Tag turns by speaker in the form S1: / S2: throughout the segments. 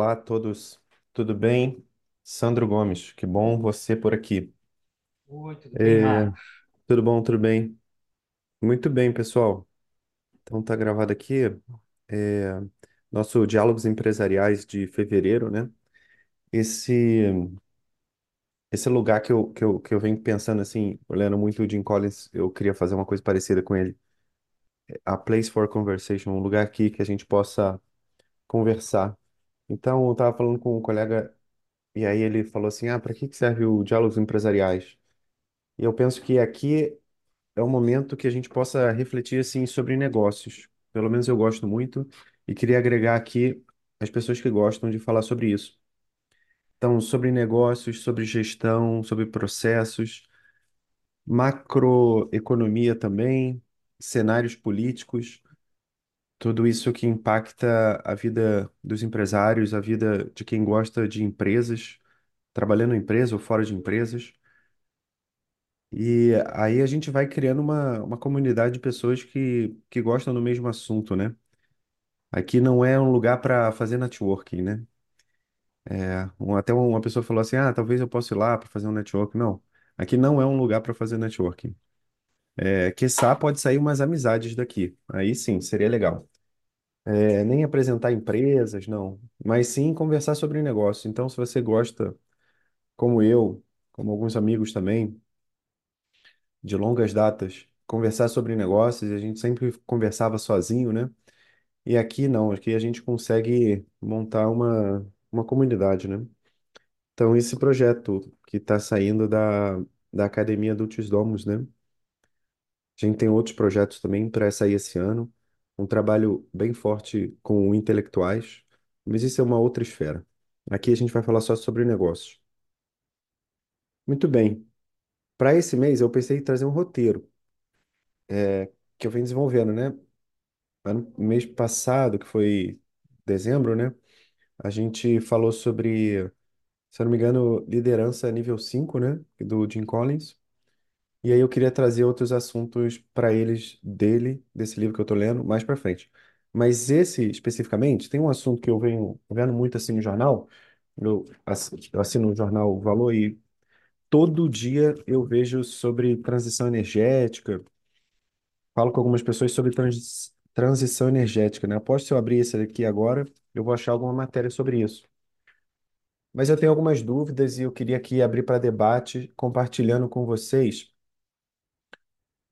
S1: Olá a todos, tudo bem? Sandro Gomes, que bom você por aqui.
S2: Oi, tudo bem,
S1: É,
S2: Marcos?
S1: tudo bom, tudo bem? Muito bem, pessoal. Então tá gravado aqui é, nosso Diálogos Empresariais de fevereiro, né? Esse esse lugar que eu, que eu, que eu venho pensando assim, olhando muito o Jim Collins, eu queria fazer uma coisa parecida com ele. A Place for Conversation, um lugar aqui que a gente possa conversar. Então, eu estava falando com um colega e aí ele falou assim: Ah, para que que serve o Diálogos Empresariais? E eu penso que aqui é um momento que a gente possa refletir assim sobre negócios. Pelo menos eu gosto muito e queria agregar aqui as pessoas que gostam de falar sobre isso. Então, sobre negócios, sobre gestão, sobre processos, macroeconomia também, cenários políticos, tudo isso que impacta a vida dos empresários, a vida de quem gosta de empresas, trabalhando em empresa ou fora de empresas. E aí a gente vai criando uma, uma comunidade de pessoas que, que gostam do mesmo assunto, né? Aqui não é um lugar para fazer networking, né? É, um- até uma pessoa falou assim, ah, talvez eu possa ir lá para fazer um networking. Não, aqui não é um lugar para fazer networking. É, quiçá pode sair umas amizades daqui. Aí sim, seria legal. É, nem apresentar empresas, não. Mas sim conversar sobre negócio. Então, se você gosta, como eu, como alguns amigos também, de longas datas, conversar sobre negócios, a gente sempre conversava sozinho, né? E aqui não, aqui a gente consegue montar uma, uma comunidade, né? Então, esse projeto que está saindo da, da Academia Dutis Domus, né? A gente tem outros projetos também para sair esse ano, um trabalho bem forte com intelectuais, mas isso é uma outra esfera. Aqui a gente vai falar só sobre negócios. Muito bem. Para esse mês, eu pensei em trazer um roteiro que eu venho desenvolvendo, né? Mês passado, que foi dezembro, né? A gente falou sobre, se eu não me engano, liderança nível 5, né? Do Jim Collins. E aí eu queria trazer outros assuntos para eles dele, desse livro que eu tô lendo, mais para frente. Mas esse especificamente tem um assunto que eu venho vendo muito assim no jornal. Eu ass- eu assino o jornal Valor e todo dia eu vejo sobre transição energética. Falo com algumas pessoas sobre trans- transição energética, né? Após se eu abrir esse aqui agora, eu vou achar alguma matéria sobre isso. Mas eu tenho algumas dúvidas e eu queria aqui abrir para debate, compartilhando com vocês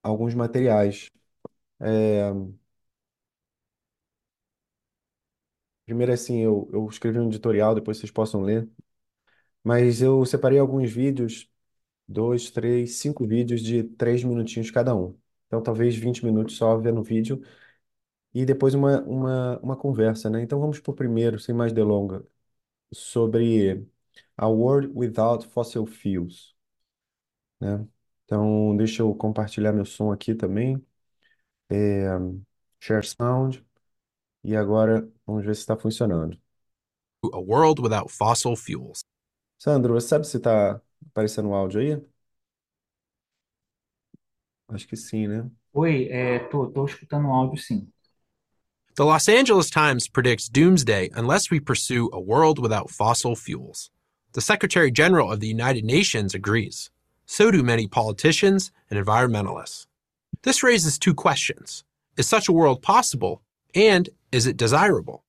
S1: alguns materiais. É, Primeiro, assim, eu, eu escrevi um editorial, depois vocês possam ler. Mas eu separei alguns vídeos, dois, três, cinco vídeos de três minutinhos cada um. Então, talvez 20 minutos só vendo o vídeo e depois uma, uma, uma conversa, né? Então, vamos por primeiro, sem mais delonga, sobre a World Without Fossil Fuels, né? Então, deixa eu compartilhar meu som aqui também. É, share sound. E agora, vamos ver se está funcionando.
S3: a world without fossil fuels.
S1: Sandro, você sabe se está aparecendo o áudio aí? Acho que sim, né?
S2: Oi, é, tô, tô escutando o áudio sim.
S3: The Los Angeles Times predicts doomsday unless we pursue a world without fossil fuels. The Secretary General of the United Nations agrees. So do many politicians and environmentalists. This raises two questions Is such a world possible? And is it desirable?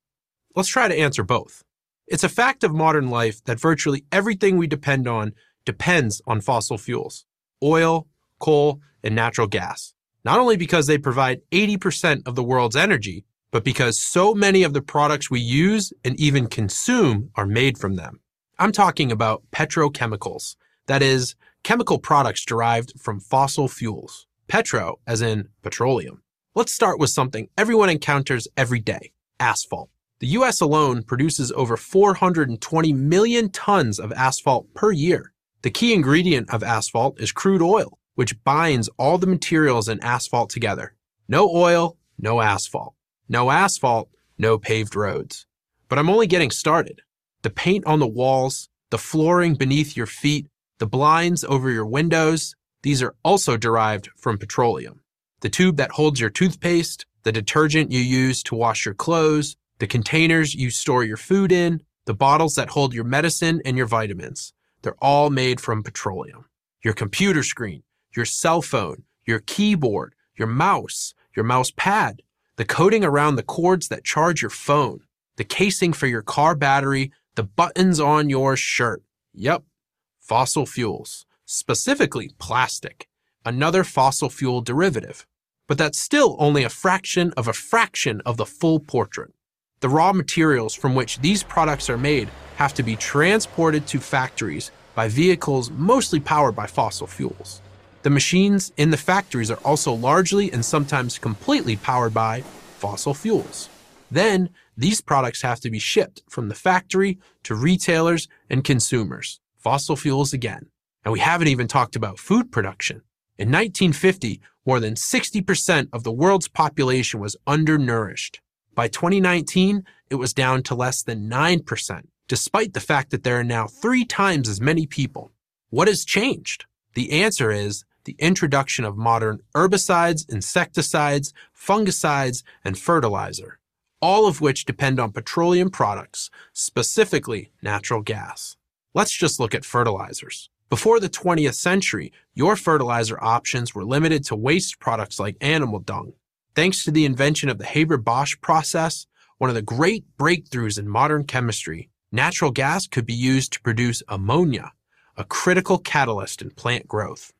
S3: Let's try to answer both. It's a fact of modern life that virtually everything we depend on depends on fossil fuels oil, coal, and natural gas. Not only because they provide 80% of the world's energy, but because so many of the products we use and even consume are made from them. I'm talking about petrochemicals, that is, chemical products derived from fossil fuels. Petro, as in petroleum. Let's start with something everyone encounters every day asphalt. The US alone produces over 420 million tons of asphalt per year. The key ingredient of asphalt is crude oil, which binds all the materials in asphalt together. No oil, no asphalt. No asphalt, no paved roads. But I'm only getting started. The paint on the walls, the flooring beneath your feet, the blinds over your windows, these are also derived from petroleum. The tube that holds your toothpaste, the detergent you use to wash your clothes, the containers you store your food in, the bottles that hold your medicine and your vitamins. They're all made from petroleum. Your computer screen, your cell phone, your keyboard, your mouse, your mouse pad, the coating around the cords that charge your phone, the casing for your car battery, the buttons on your shirt. Yep, fossil fuels, specifically plastic, another fossil fuel derivative. But that's still only a fraction of a fraction of the full portrait. The raw materials from which these products are made have to be transported to factories by vehicles mostly powered by fossil fuels. The machines in the factories are also largely and sometimes completely powered by fossil fuels. Then, these products have to be shipped from the factory to retailers and consumers. Fossil fuels again. And we haven't even talked about food production. In 1950, more than 60% of the world's population was undernourished. By 2019, it was down to less than 9%, despite the fact that there are now three times as many people. What has changed? The answer is the introduction of modern herbicides, insecticides, fungicides, and fertilizer, all of which depend on petroleum products, specifically natural gas. Let's just look at fertilizers. Before the 20th century, your fertilizer options were limited to waste products like animal dung. Thanks to the invention of the Haber Bosch process, one of the great breakthroughs in modern chemistry, natural gas could be used to produce ammonia, a critical catalyst in plant growth.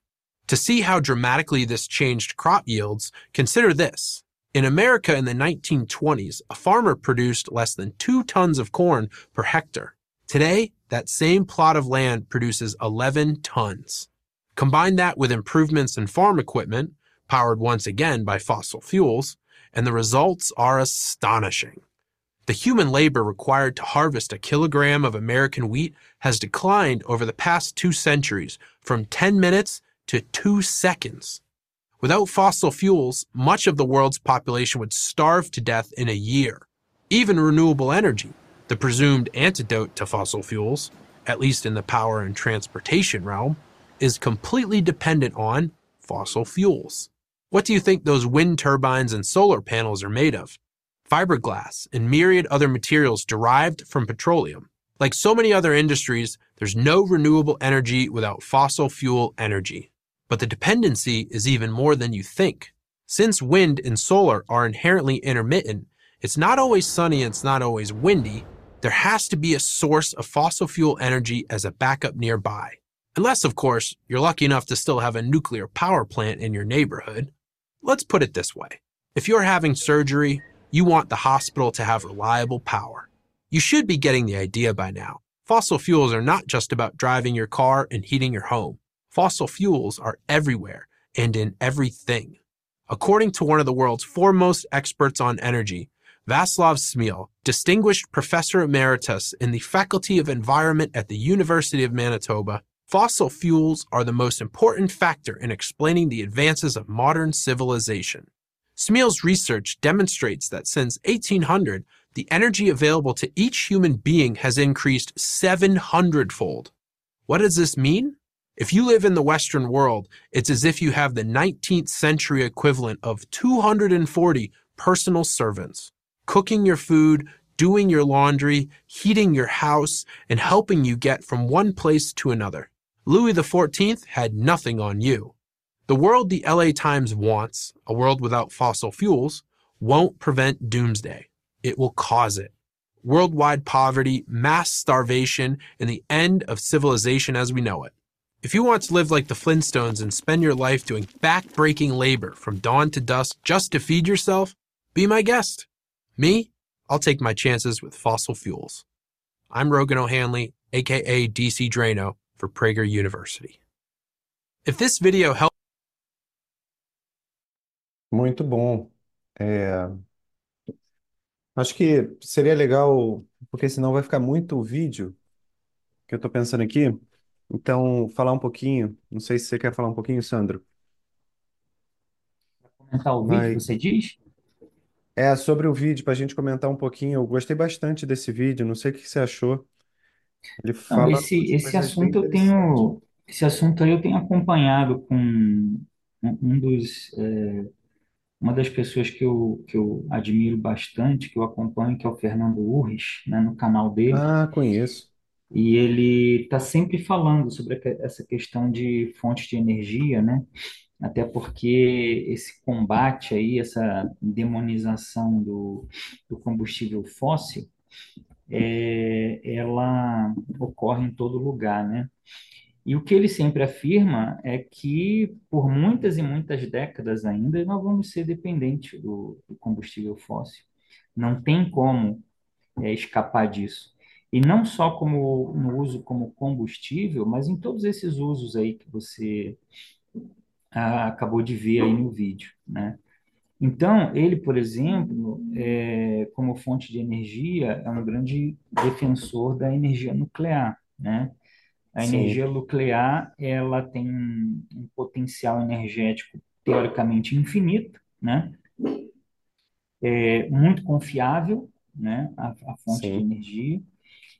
S3: To see how dramatically this changed crop yields, consider this. In America in the 1920s, a farmer produced less than two tons of corn per hectare. Today, that same plot of land produces 11 tons. Combine that with improvements in farm equipment, powered once again by fossil fuels, and the results are astonishing. The human labor required to harvest a kilogram of American wheat has declined over the past two centuries from 10 minutes to two seconds. Without fossil fuels, much of the world's population would starve to death in a year. Even renewable energy, the presumed antidote to fossil fuels, at least in the power and transportation realm, is completely dependent on fossil fuels. What do you think those wind turbines and solar panels are made of? Fiberglass and myriad other materials derived from petroleum. Like so many other industries, there's no renewable energy without fossil fuel energy. But the dependency is even more than you think. Since wind and solar are inherently intermittent, it's not always sunny and it's not always windy, there has to be a source of fossil fuel energy as a backup nearby. Unless, of course, you're lucky enough to still have a nuclear power plant in your neighborhood. Let's put it this way. If you're having surgery, you want the hospital to have reliable power. You should be getting the idea by now. Fossil fuels are not just about driving your car and heating your home. Fossil fuels are everywhere and in everything. According to one of the world's foremost experts on energy, Vaslav Smil, distinguished professor emeritus in the Faculty of Environment at the University of Manitoba, fossil fuels are the most important factor in explaining the advances of modern civilization. Smil's research demonstrates that since 1800, the energy available to each human being has increased 700 fold. What does this mean? If you live in the Western world, it's as if you have the 19th century equivalent of 240 personal servants, cooking your food, doing your laundry, heating your house, and helping you get from one place to another. Louis XIV had nothing on you. The world the LA Times wants, a world without fossil fuels, won't prevent doomsday. It will cause it. Worldwide poverty, mass starvation, and the end of civilization as we know it. If you want to live like the Flintstones and spend your life doing back-breaking labor from dawn to dusk just to feed yourself, be my guest. Me, I'll take my chances with fossil fuels. I'm Rogan O'Hanley, aka DC Drano, for Prager University. If this video helped
S1: Muito bom. É, acho que seria legal, porque senão vai ficar muito o vídeo que eu estou pensando aqui. Então, falar um pouquinho. Não sei se você quer falar um pouquinho, Sandro.
S2: Comentar o vídeo, você diz?
S1: É sobre o vídeo, para a gente comentar um pouquinho. Eu gostei bastante desse vídeo. Não sei o que você achou. Ele
S2: Não,
S1: fala
S2: esse,
S1: umas
S2: esse
S1: coisas bem
S2: assunto eu
S1: interessantes.
S2: tenho, esse assunto aí eu tenho acompanhado com um um dos, eh, uma das pessoas que eu, que eu admiro bastante, que eu acompanho, que é o Fernando Urris, né, no canal dele,
S1: Ah, conheço.
S2: e ele está sempre falando sobre a que- essa questão de fontes de energia, né? Até porque esse combate aí, essa demonização do, do combustível fóssil, é, ela ocorre em todo lugar, né? E o que ele sempre afirma é que por muitas e muitas décadas ainda nós vamos ser dependentes do, do combustível fóssil. Não tem como é, escapar disso. E não só como no uso como combustível, mas em todos esses usos aí que você ah, acabou de ver aí no vídeo, né? Então, ele, por exemplo, é, como fonte de energia, é um grande defensor da energia nuclear, né? A
S1: Sim,
S2: energia nuclear, ela tem um, potencial energético teoricamente infinito, né? É muito confiável, né? A, a fonte de
S1: sim,
S2: energia.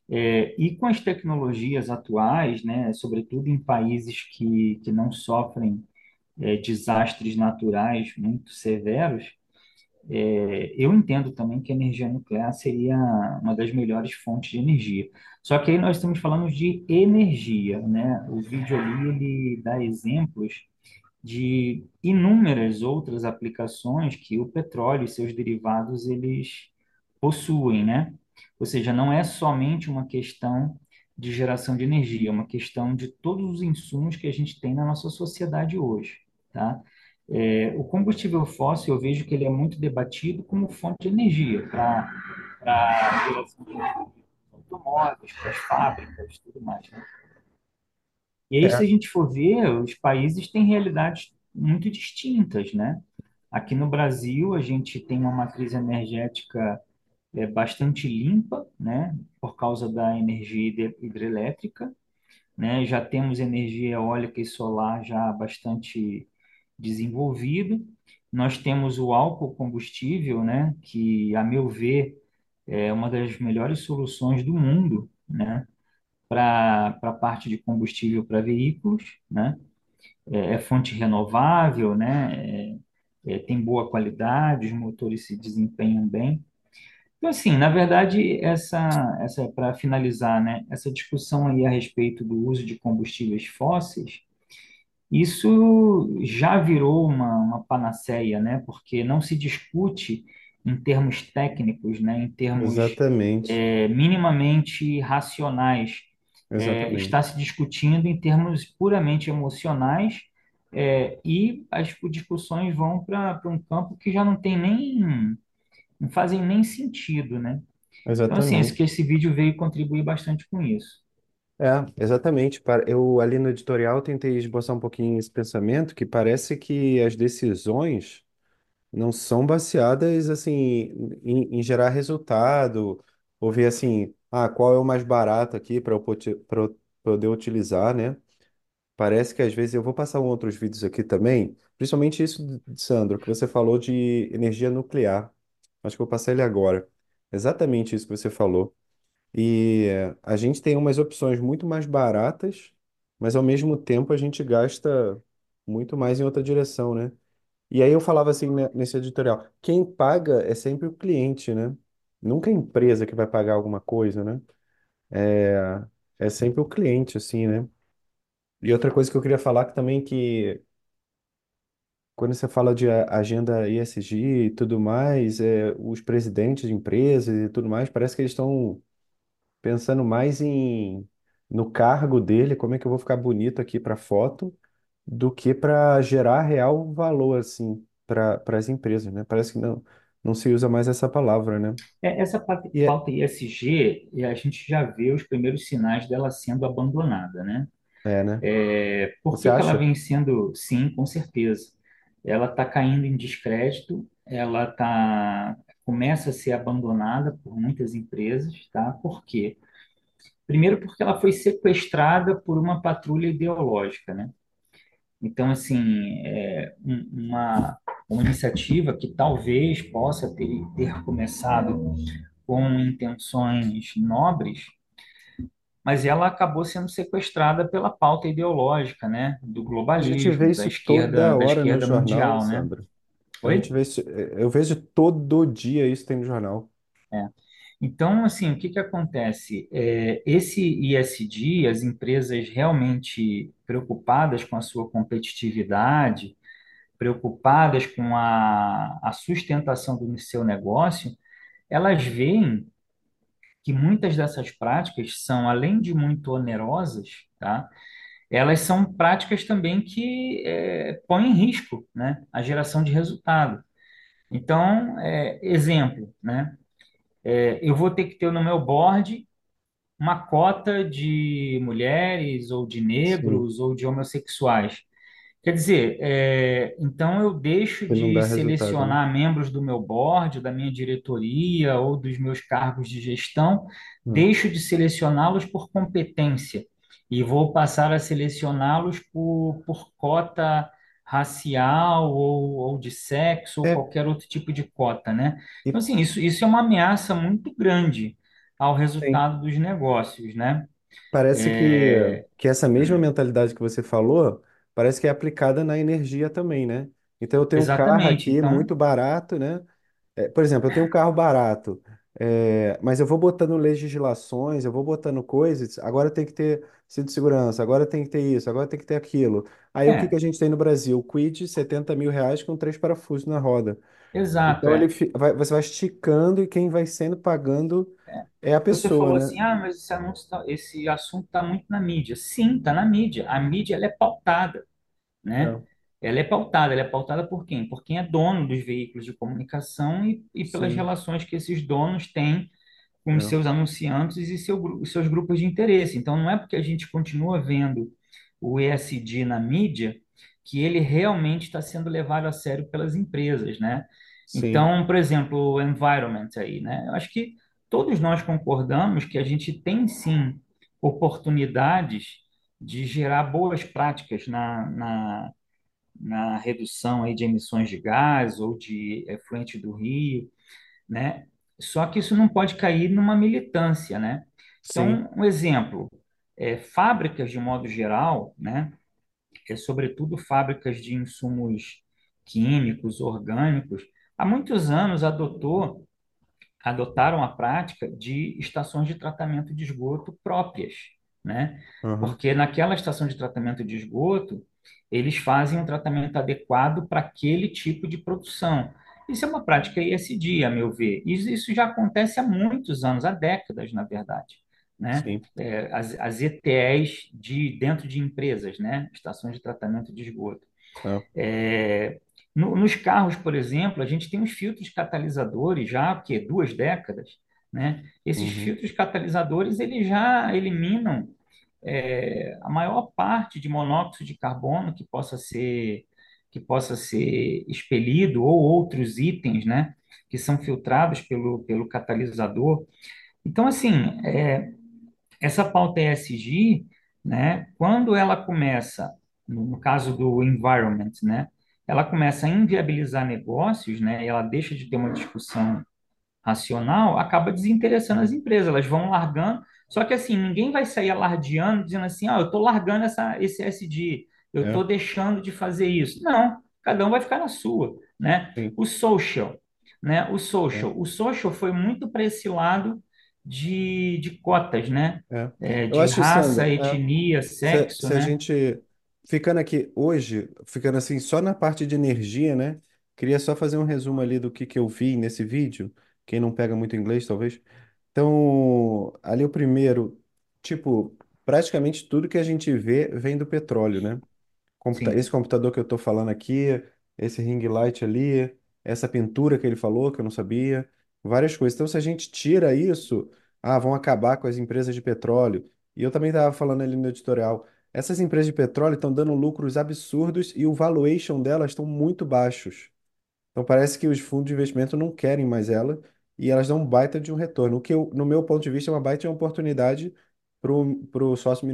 S2: É, e com as tecnologias atuais, né? Sobretudo em países que, que não sofrem é, desastres naturais muito severos, é, eu entendo também que a energia nuclear seria uma das melhores fontes de energia. Só que aí nós estamos falando de energia, né? O vídeo ali ele dá exemplos de inúmeras outras aplicações que o petróleo e seus derivados eles possuem, né? Ou seja, não é somente uma questão de geração de energia, é uma questão de todos os insumos que a gente tem na nossa sociedade hoje, tá? É, o combustível fóssil, eu vejo que ele é muito debatido como fonte de energia para automóveis, para as fábricas, tudo mais, né? E aí, se a
S1: é,
S2: gente for ver, os países têm realidades muito distintas, né? Aqui no Brasil, a gente tem uma matriz energética é, bastante limpa, né? Por causa da energia hidre- hidrelétrica, né? Já temos energia eólica e solar já bastante desenvolvida. Nós temos o álcool combustível, né? Que, a meu ver, é uma das melhores soluções do mundo, né? Para para a parte de combustível para veículos, né? é, é fonte renovável, né? É, é, tem boa qualidade, os motores se desempenham bem. Então, assim, na verdade, essa, essa para finalizar, né? Essa discussão aí a respeito do uso de combustíveis fósseis, isso já virou uma, uma panaceia, né? Porque não se discute em termos técnicos, né? Em termos
S1: exatamente,
S2: é, minimamente racionais é, está
S1: exatamente,
S2: se discutindo em termos puramente emocionais, é, e as discussões vão para um campo que já não tem nem, não fazem nem sentido, né? Então, assim, esse, que
S1: exatamente.
S2: esse vídeo veio contribuir bastante com isso.
S1: É, exatamente. Eu ali no editorial tentei esboçar um pouquinho esse pensamento que parece que as decisões não são baseadas assim em, em gerar resultado, ou ver assim, ah, qual é o mais barato aqui para eu poder utilizar, né? Parece que às vezes eu vou passar outros vídeos aqui também, principalmente isso, Sandro, que você falou de energia nuclear. Acho que eu vou passar ele agora. Exatamente isso que você falou. E eh, a gente tem umas opções muito mais baratas, mas ao mesmo tempo a gente gasta muito mais em outra direção, né? E aí eu falava assim, né, nesse editorial, quem paga é sempre o cliente, né? Nunca a empresa que vai pagar alguma coisa, né? É, é sempre o cliente, assim, né? E outra coisa que eu queria falar que também que quando você fala de agenda ESG e tudo mais, é, os presidentes de empresas e tudo mais, parece que eles estão pensando mais em no cargo dele, como é que eu vou ficar bonito aqui para foto, do que para gerar real valor assim para as empresas, né? Parece que não não se usa mais essa palavra, né?
S2: É, Essa pa-
S1: E é,
S2: pauta ISG, e a gente já vê os primeiros sinais dela sendo abandonada, né?
S1: é, né?
S2: É, por
S1: Você
S2: que que ela
S1: acha?
S2: vem sendo, sim, com certeza. Ela está caindo em descrédito, ela tá, começa a ser abandonada por muitas empresas, tá? Por quê? Primeiro porque ela foi sequestrada por uma patrulha ideológica, né? Então, assim, é um- uma, uma iniciativa que talvez possa ter, ter começado com intenções nobres, mas ela acabou sendo sequestrada pela pauta ideológica, né, do globalismo, da esquerda, da
S1: no
S2: esquerda
S1: jornal,
S2: mundial, né?
S1: Sandra. A gente
S2: Oi?
S1: vê isso, eu vejo todo dia isso tem no jornal.
S2: É. Então, assim, o que que acontece? É, esse ISD, as empresas realmente preocupadas com a sua competitividade, preocupadas com a, a sustentação do seu negócio, elas veem que muitas dessas práticas são, além de muito onerosas, tá? Elas são práticas também que é, põem em risco, né, a geração de resultado. Então, é, exemplo, né? É, eu vou ter que ter no meu board uma cota de mulheres ou de
S1: Sim,
S2: negros ou de homossexuais. Quer dizer, é, então eu deixo de
S1: né?
S2: selecionar membros do meu board, da minha diretoria ou dos meus cargos de gestão,
S1: Hum.
S2: deixo de selecioná-los por competência e vou passar a selecioná-los por, por cota racial ou, ou de sexo ou
S1: É,
S2: qualquer outro tipo de cota, né? Então, assim, isso, isso é uma ameaça muito grande ao resultado dos negócios, né?
S1: Parece que,
S2: É,
S1: que essa mesma mentalidade que você falou, parece que é aplicada na energia também, né? Então eu tenho um carro
S2: exatamente.
S1: aqui
S2: Então,
S1: muito barato, né? É, por exemplo, eu tenho um carro barato, é, mas eu vou botando legislações, eu vou botando coisas, agora tem que ter cinto de segurança, agora tem que ter isso, agora tem que ter aquilo. Aí o que que
S2: é,
S1: a gente tem no Brasil? Kwid, 70 mil reais com três parafusos na roda.
S2: exato,
S1: Então ele,
S2: é.
S1: fi- vai- você vai esticando e quem vai sendo pagando é a
S2: Você
S1: pessoa,
S2: falou
S1: né?
S2: assim, ah, mas esse anúncio tá- esse assunto está muito na mídia. Sim, está na mídia. A mídia ela é pautada, né? Ela é pautada. Ela é pautada por quem? Por quem é dono dos veículos de comunicação e, e pelas
S1: sim,
S2: relações que esses donos têm com os
S1: é,
S2: seus anunciantes e seu, seus grupos de interesse. Então, não é porque a gente continua vendo o ESG na mídia que ele realmente está sendo levado a sério pelas empresas, né?
S1: sim,
S2: Então, por exemplo, o environment aí, né? Eu acho que todos nós concordamos que a gente tem sim oportunidades de gerar boas práticas na, na, na redução aí de emissões de gás ou de efluente do rio, né? Só que isso não pode cair numa militância, né?
S1: sim,
S2: Então, um exemplo, é, fábricas de modo geral, né? É, sobretudo fábricas de insumos químicos, orgânicos, há muitos anos adotou adotaram a prática de estações de tratamento de esgoto próprias, né?
S1: aham,
S2: Porque naquela estação de tratamento de esgoto, eles fazem um tratamento adequado para aquele tipo de produção. Isso é uma prática ESG, a meu ver. Isso, isso já acontece há muitos anos, há décadas, na verdade, né? É, as, as ETEs de dentro de empresas, né? Estações de tratamento de esgoto.
S1: é,
S2: É, no- nos carros, por exemplo, a gente tem uns filtros catalisadores já há quê? duas décadas, né? Esses
S1: uhum,
S2: filtros catalisadores eles já eliminam é, a maior parte de monóxido de carbono que possa ser que possa ser expelido ou outros itens, né? Que são filtrados pelo, pelo catalisador. Então, assim, é, essa pauta ESG, né, quando ela começa, no, caso do environment, né, ela começa a inviabilizar negócios, né, e ela deixa de ter uma discussão racional, acaba desinteressando as empresas, elas vão largando, só que assim, ninguém vai sair alardeando, dizendo assim, ah, eu estou largando essa, esse ESG, eu
S1: é,
S2: estou deixando de fazer isso. Não, cada um vai ficar na sua, né?
S1: sim,
S2: O social, né? O
S1: é,
S2: social, o social foi muito para esse lado de, de cotas, né?
S1: é.
S2: É, de
S1: acho,
S2: raça,
S1: Sandra, é,
S2: etnia,
S1: se,
S2: sexo,
S1: se a
S2: né?
S1: gente, ficando aqui hoje, ficando assim só na parte de energia, né? Queria só fazer um resumo ali do que, que eu vi nesse vídeo, quem não pega muito inglês, talvez. Então, ali o primeiro, tipo, praticamente tudo que a gente vê vem do petróleo, né? computa-
S2: Sim,
S1: esse computador que eu estou falando aqui, esse ring light ali, essa pintura que ele falou, que eu não sabia, várias coisas. Então, se a gente tira isso, ah, vão acabar com as empresas de petróleo. E eu também estava falando ali no editorial, essas empresas de petróleo estão dando lucros absurdos e o valuation delas estão muito baixos. Então, parece que os fundos de investimento não querem mais ela e elas dão um baita de um retorno. O que, eu, no meu ponto de vista, é uma baita de uma oportunidade para o sócio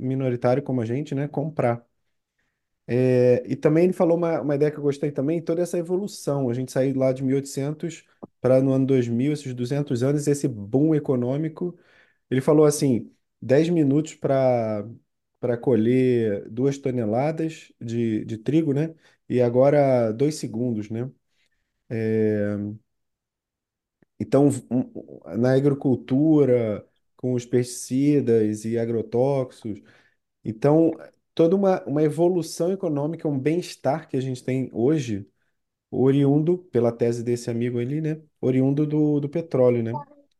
S1: minoritário como a gente, né, comprar. É, e também ele falou uma, uma ideia que eu gostei também, toda essa evolução. A gente saiu lá de 1800 para no ano 2000, esses 200 anos, esse boom econômico. Ele falou assim, 10 minutos para para colher duas toneladas de, de trigo, né? E agora dois segundos, né? Então, na agricultura, com os pesticidas e agrotóxicos, então, toda uma, uma evolução econômica, um bem-estar que a gente tem hoje, oriundo, pela tese desse amigo ali, né? Oriundo do, do petróleo, né?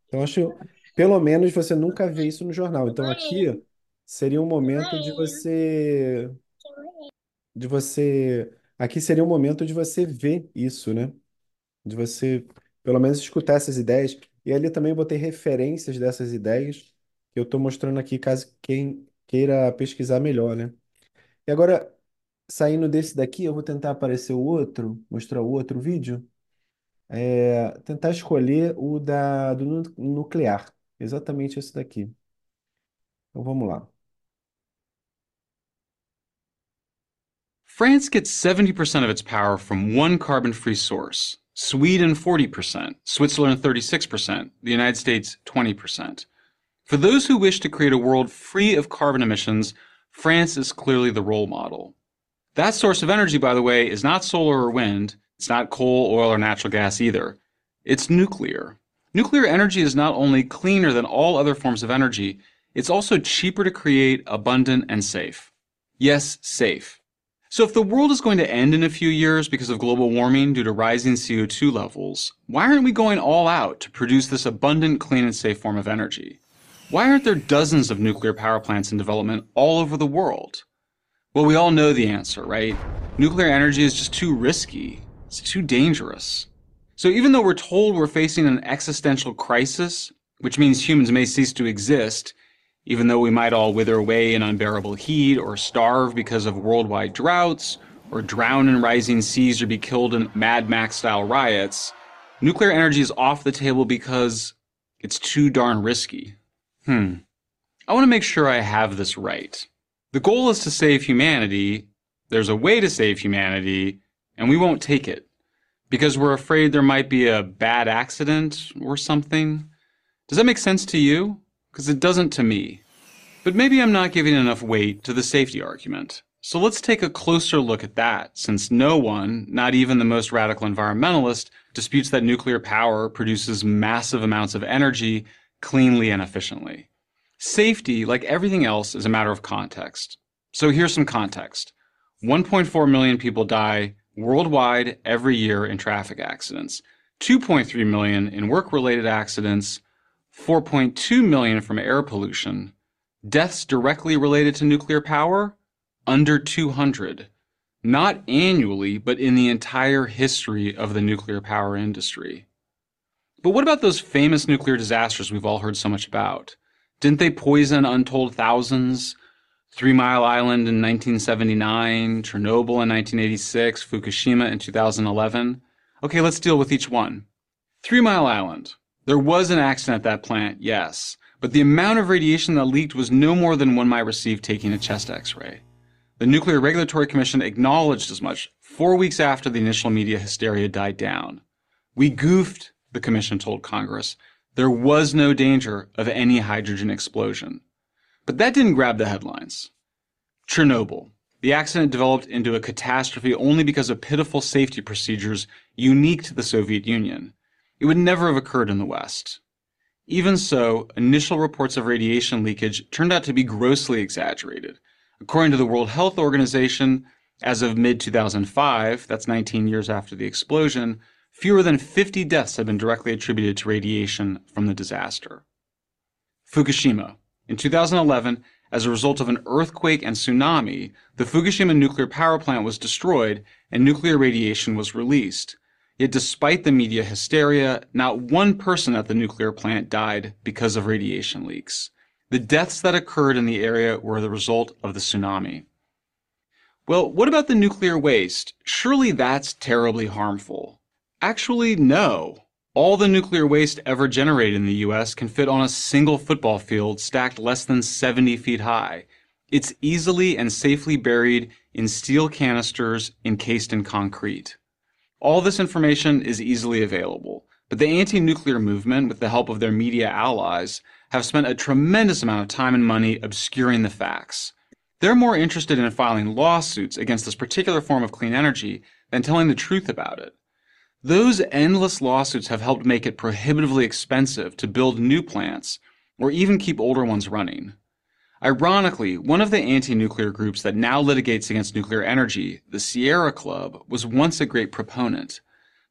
S1: Então, acho, pelo menos você nunca vê isso no jornal. Então, aqui seria um momento de você, de você, aqui seria um momento de você ver isso, né? De você, pelo menos, escutar essas ideias. E ali também eu botei referências dessas ideias que eu estou mostrando aqui, caso quem queira pesquisar melhor, né? E agora, saindo desse daqui, eu vou tentar aparecer o outro, mostrar o outro vídeo. É, tentar escolher o da, do nu- nuclear. Exatamente esse daqui. Então vamos lá.
S4: France gets 70% of its power from one carbon free source. Sweden 40%, Switzerland 36%, the United States 20%. For those who wish to create a world free of carbon emissions, France is clearly the role model. That source of energy, by the way, is not solar or wind. It's not coal, oil, or natural gas either. It's nuclear. Nuclear energy is not only cleaner than all other forms of energy, it's also cheaper to create, abundant, and safe. Yes, safe. So if the world is going to end in a few years because of global warming due to rising CO2 levels, why aren't we going all out to produce this abundant, clean, and safe form of energy? Why aren't there dozens of nuclear power plants in development all over the world? Well, we all know the answer, right? Nuclear energy is just too risky. It's too dangerous. So even though we're told we're facing an existential crisis, which means humans may cease to exist, even though we might all wither away in unbearable heat or starve because of worldwide droughts or drown in rising seas or be killed in Mad Max style riots, nuclear energy is off the table because it's too darn risky. Hmm. I want to make sure I have this right. The goal is to save humanity. There's a way to save humanity, and we won't take it because we're afraid there might be a bad accident or something. Does that make sense to you? Because it doesn't to me. But maybe I'm not giving enough weight to the safety argument. So let's take a closer look at that, since no one, not even the most radical environmentalist, disputes that nuclear power produces massive amounts of energy cleanly and efficiently. Safety, like everything else, is a matter of context. So here's some context 1.4 million people die worldwide every year in traffic accidents, 2.3 million in work related accidents, 4.2 million from air pollution. Deaths directly related to nuclear power? Under 200. Not annually, but in the entire history of the nuclear power industry. But what about those famous nuclear disasters we've all heard so much about? Didn't they poison untold thousands? Three Mile Island in 1979, Chernobyl in 1986, Fukushima in 2011. Okay, let's deal with each one. Three Mile Island. There was an accident at that plant, yes, but the amount of radiation that leaked was no more than one might receive taking a chest x ray. The Nuclear Regulatory Commission acknowledged as much four weeks after the initial media hysteria died down. We goofed, the Commission told Congress. There was no danger of any hydrogen explosion. But that didn't grab the headlines. Chernobyl. The accident developed into a catastrophe only because of pitiful safety procedures unique to the Soviet Union. It would never have occurred in the West. Even so, initial reports of radiation leakage turned out to be grossly exaggerated. According to the World Health Organization, as of mid 2005, that's 19 years after the explosion, fewer than 50 deaths have been directly attributed to radiation from the disaster. Fukushima. In 2011, as a result of an earthquake and tsunami, the Fukushima nuclear power plant was destroyed and nuclear radiation was released. Yet despite the media hysteria, not one person at the nuclear plant died because of radiation leaks. The deaths that occurred in the area were the result of the tsunami. Well, what about the nuclear waste? Surely that's terribly harmful. Actually, no. All the nuclear waste ever generated in the US can fit on a single football field stacked less than 70 feet high. It's easily and safely buried in steel canisters encased in concrete. All this information is easily available, but the anti-nuclear movement, with the help of their media allies, have spent a tremendous amount of time and money obscuring the facts. They're more interested in filing lawsuits against this particular form of clean energy than telling the truth about it. Those endless lawsuits have helped make it prohibitively expensive to build new plants or even keep older ones running. Ironically, one of the anti nuclear groups that now litigates against nuclear energy, the Sierra Club, was once a great proponent.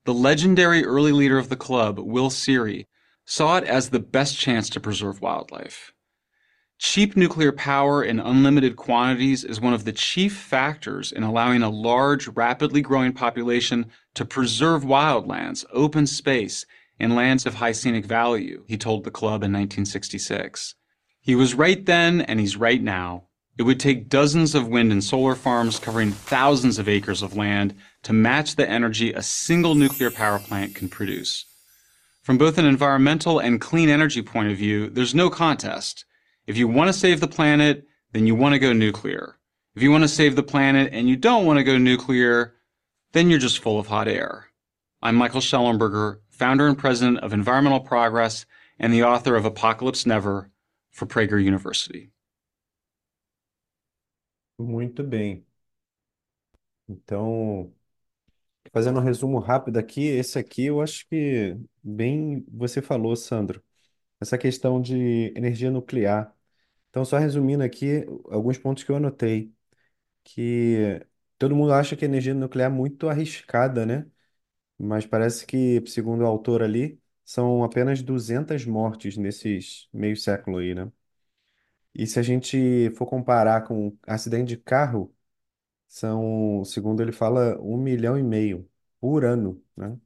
S4: The legendary early leader of the club, Will Seery, saw it as the best chance to preserve wildlife. Cheap nuclear power in unlimited quantities is one of the chief factors in allowing a large, rapidly growing population to preserve wildlands, open space, and lands of high scenic value, he told the club in 1966. He was right then, and he's right now. It would take dozens of wind and solar farms covering thousands of acres of land to match the energy a single nuclear power plant can produce. From both an environmental and clean energy point of view, there's no contest. If you want to save the planet, then you want to go nuclear. If you want to save the planet and you don't want to go nuclear, then you're just full of hot air. I'm Michael Schellenberger, founder and president of Environmental Progress and the author of Apocalypse Never for Prager University.
S1: Muito bem. Então, fazendo um resumo rápido aqui, esse aqui eu acho que bem você falou, Sandro, essa questão de energia nuclear. Então, só resumindo aqui alguns pontos que eu anotei, que todo mundo acha que a energia nuclear é muito arriscada, né? Mas parece que, segundo o autor ali, são apenas 200 mortes nesses meio século aí, né? E se a gente for comparar com acidente de carro, são, segundo ele fala, um milhão e meio por ano, né?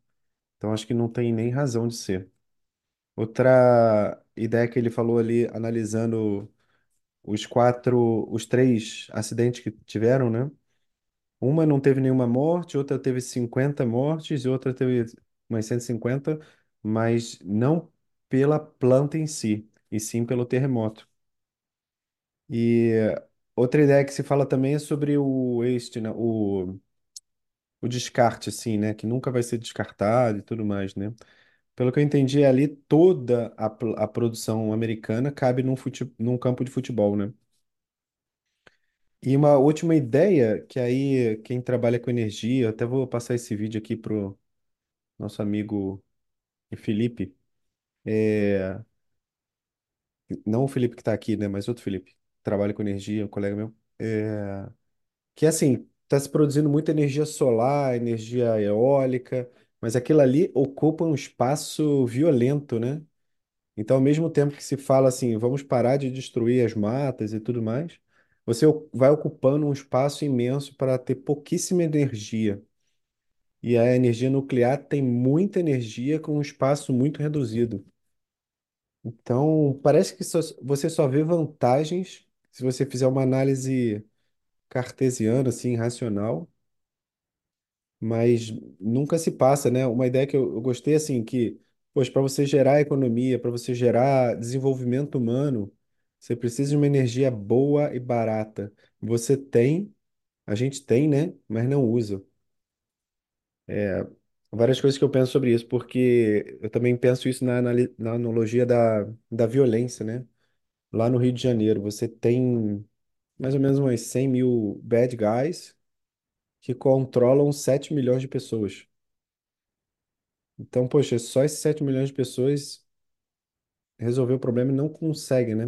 S1: Então acho que não tem nem razão de ser. Outra ideia que ele falou ali, analisando os quatro, os três acidentes que tiveram, né? Uma não teve nenhuma morte, outra teve 50 mortes e outra teve umas 150, mas não pela planta em si, e sim pelo terremoto. E outra ideia que se fala também é sobre o waste, né? O, o descarte, assim, né? Que nunca vai ser descartado e tudo mais, né? Pelo que eu entendi ali, toda a, a produção americana cabe num, fute, num campo de futebol, né? E uma última ideia, que aí quem trabalha com energia, até vou passar esse vídeo aqui pro nosso amigo Felipe, é, não o Felipe que está aqui, né? Mas outro Felipe, trabalha com energia, um colega meu. É, que assim, está se produzindo muita energia solar, energia eólica, mas aquilo ali ocupa um espaço violento, né? Então, ao mesmo tempo que se fala assim, vamos parar de destruir as matas e tudo mais, você vai ocupando um espaço imenso para ter pouquíssima energia. E a energia nuclear tem muita energia com um espaço muito reduzido. Então, parece que só- você só vê vantagens se você fizer uma análise cartesiana, assim, racional mas nunca se passa, né? Uma ideia que eu, eu gostei, assim, que, poxa, para você gerar economia, para você gerar desenvolvimento humano, você precisa de uma energia boa e barata. Você tem, a gente tem, né? Mas não usa. Várias coisas que eu penso sobre isso, porque eu também penso isso na, na analogia da, da violência, né? Lá no Rio de Janeiro, você tem mais ou menos umas 100 mil bad guys que controlam 7 milhões de pessoas. Então, poxa, só esses 7 milhões de pessoas resolver o problema e não consegue, né?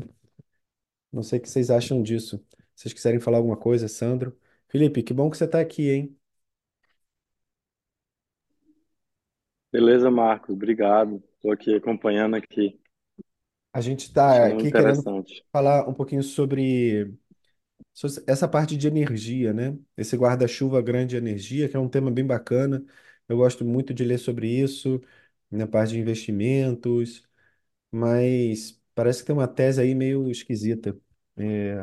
S1: Não sei o que vocês acham disso. Vocês quiserem falar alguma coisa, Sandro? Felipe, que bom que você está aqui, hein?
S5: Beleza, Marcos, obrigado. Estou aqui acompanhando aqui,
S1: A gente está aqui querendo
S5: interessante.
S1: falar um pouquinho sobre, sobre essa parte de energia, né? Esse guarda-chuva grande de energia, que é um tema bem bacana. Eu gosto muito de ler sobre isso, na parte de investimentos, mas parece que tem uma tese aí meio esquisita. É,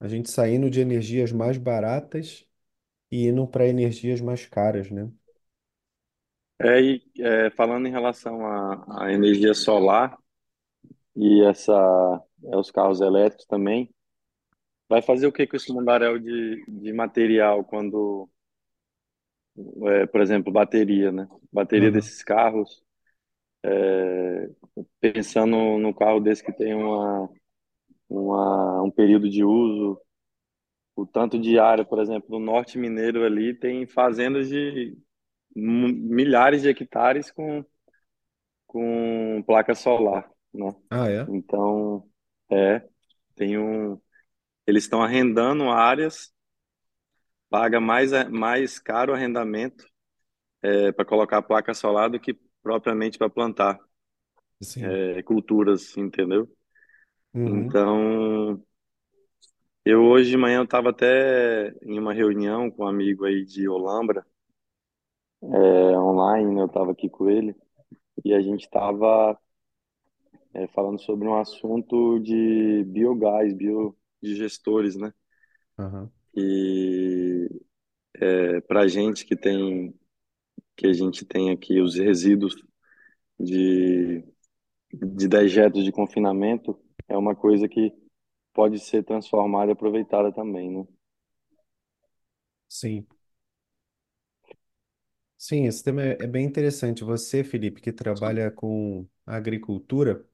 S1: a gente saindo de energias mais baratas e indo para energias mais caras, né?
S5: É, e é, falando em relação à, à energia solar e essa, é, os carros elétricos também, vai fazer o que com esse mundaréu de, de material quando, é, por exemplo, bateria, né? Bateria
S1: Aham.
S5: desses carros, pensando no carro desse que tem uma, uma, um período de uso, o tanto de área, por exemplo, no norte mineiro ali tem fazendas de milhares de hectares com, com placa solar, né?
S1: Ah, é?
S5: Então, é, tem um, eles estão arrendando áreas, paga mais, mais caro o arrendamento é, para colocar a placa solar do que propriamente para plantar é, culturas, entendeu?
S1: Uhum.
S5: Então, eu hoje de manhã eu estava até em uma reunião com um amigo aí de Olambra, é, online, né? Eu estava aqui com ele e a gente estava é, falando sobre um assunto de biogás, biodigestores, né?
S1: Aham.
S5: E é, para gente que tem, que a gente tem aqui os resíduos de, de dejetos de confinamento, é uma coisa que pode ser transformada e aproveitada também, né?
S1: Sim. Sim, esse tema é é bem interessante. Você, Felipe, que trabalha com agricultura,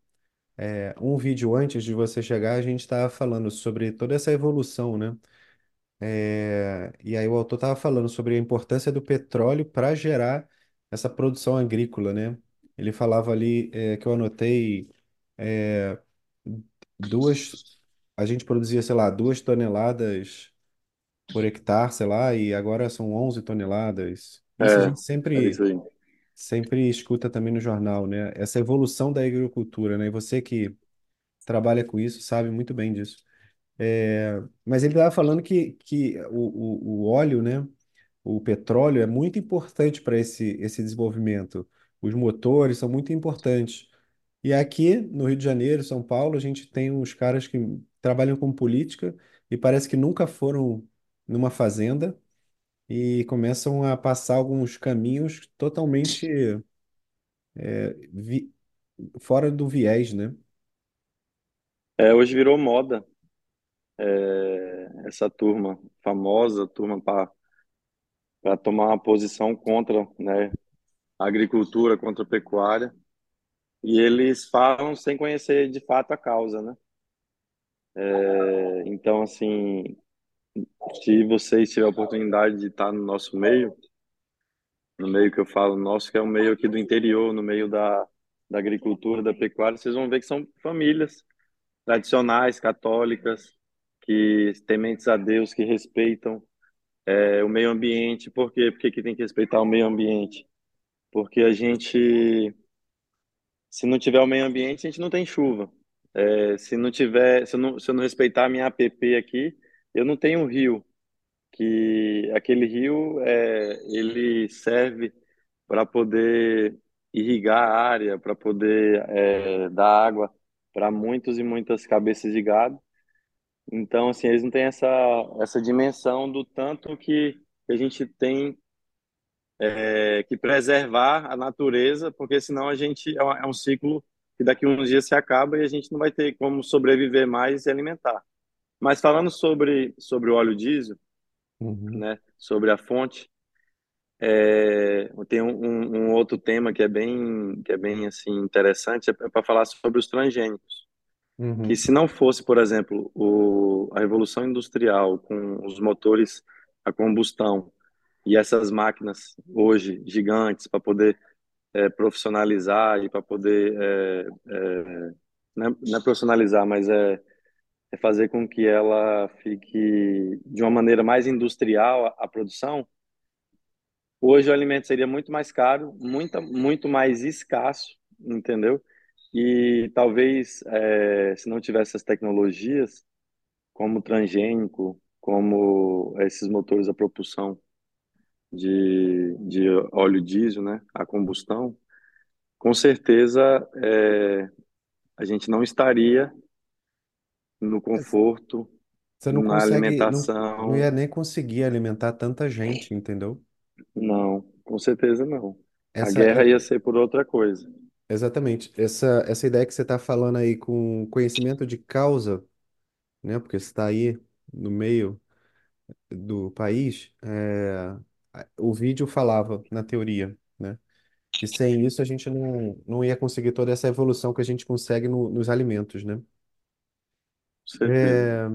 S1: é, um vídeo antes de você chegar, a gente estava falando sobre toda essa evolução, né? É, e aí o autor estava falando sobre a importância do petróleo para gerar essa produção agrícola, né? Ele falava ali, é, que eu anotei, é, duas, a gente produzia, sei lá, duas toneladas por hectare, sei lá, e agora são 11 toneladas. Isso a
S5: É,
S1: gente
S5: é isso
S1: sempre,
S5: aí.
S1: sempre escuta também no jornal, né? Essa evolução da agricultura, né? E você que trabalha com isso sabe muito bem disso. É, mas ele estava falando que, que o, o, o óleo, né? O petróleo é muito importante para esse, esse desenvolvimento. Os motores são muito importantes. E aqui no Rio de Janeiro, São Paulo, a gente tem uns caras que trabalham com política e parece que nunca foram numa fazenda e começam a passar alguns caminhos totalmente vi- fora do viés, né?
S5: É, hoje virou moda, é, essa turma famosa, turma para para tomar uma posição contra, né, a agricultura, contra a pecuária, e eles falam sem conhecer de fato a causa, né? É, então, assim, se vocês tiverem a oportunidade de estar no nosso meio, no meio que eu falo nosso, que é o meio aqui do interior, no meio da, da agricultura, da pecuária, vocês vão ver que são famílias tradicionais, católicas, que tementes a Deus, que respeitam é, o meio ambiente. Por quê? Porque que tem que respeitar o meio ambiente? Porque a gente, se não tiver o meio ambiente, a gente não tem chuva. É, se não tiver, se eu não, se eu não respeitar a minha APP aqui, eu não tenho um rio, que aquele rio é, ele serve para poder irrigar a área, para poder é, dar água para muitos e muitas cabeças de gado. Então, assim, eles não têm essa, essa dimensão do tanto que a gente tem é, que preservar a natureza, porque senão a gente é um é um ciclo que daqui a uns dias se acaba e a gente não vai ter como sobreviver mais e alimentar. Mas falando sobre, sobre o óleo diesel,
S1: Uhum,
S5: né, sobre a fonte, é, tem um, um um outro tema que é bem, que é bem assim interessante, é para falar sobre os transgênicos. Que
S1: uhum,
S5: se não fosse, por exemplo, o, a revolução industrial com os motores a combustão e essas máquinas hoje gigantes para poder é, profissionalizar e para poder é, é, não, é, não é profissionalizar, mas é, é fazer com que ela fique de uma maneira mais industrial a, a produção. Hoje o alimento seria muito mais caro, muito, muito mais escasso, entendeu? E talvez, é, se não tivesse essas tecnologias, como transgênico, como esses motores a propulsão de, de óleo diesel, né, a combustão, com certeza é, a gente não estaria no conforto,
S1: Você não
S5: na
S1: consegue, não, não ia
S5: alimentação,
S1: nem conseguir alimentar tanta gente, entendeu?
S5: não, com certeza não. A
S1: Essa,
S5: guerra
S1: é-
S5: ia ser por outra coisa.
S1: exatamente, essa, essa ideia que você está falando aí com conhecimento de causa, né? Porque você está aí no meio do país, é, a- o vídeo falava, na teoria, né? Que sem isso a gente não, não ia conseguir toda essa evolução que a gente consegue no- nos alimentos, né?
S5: Certeza.
S1: É,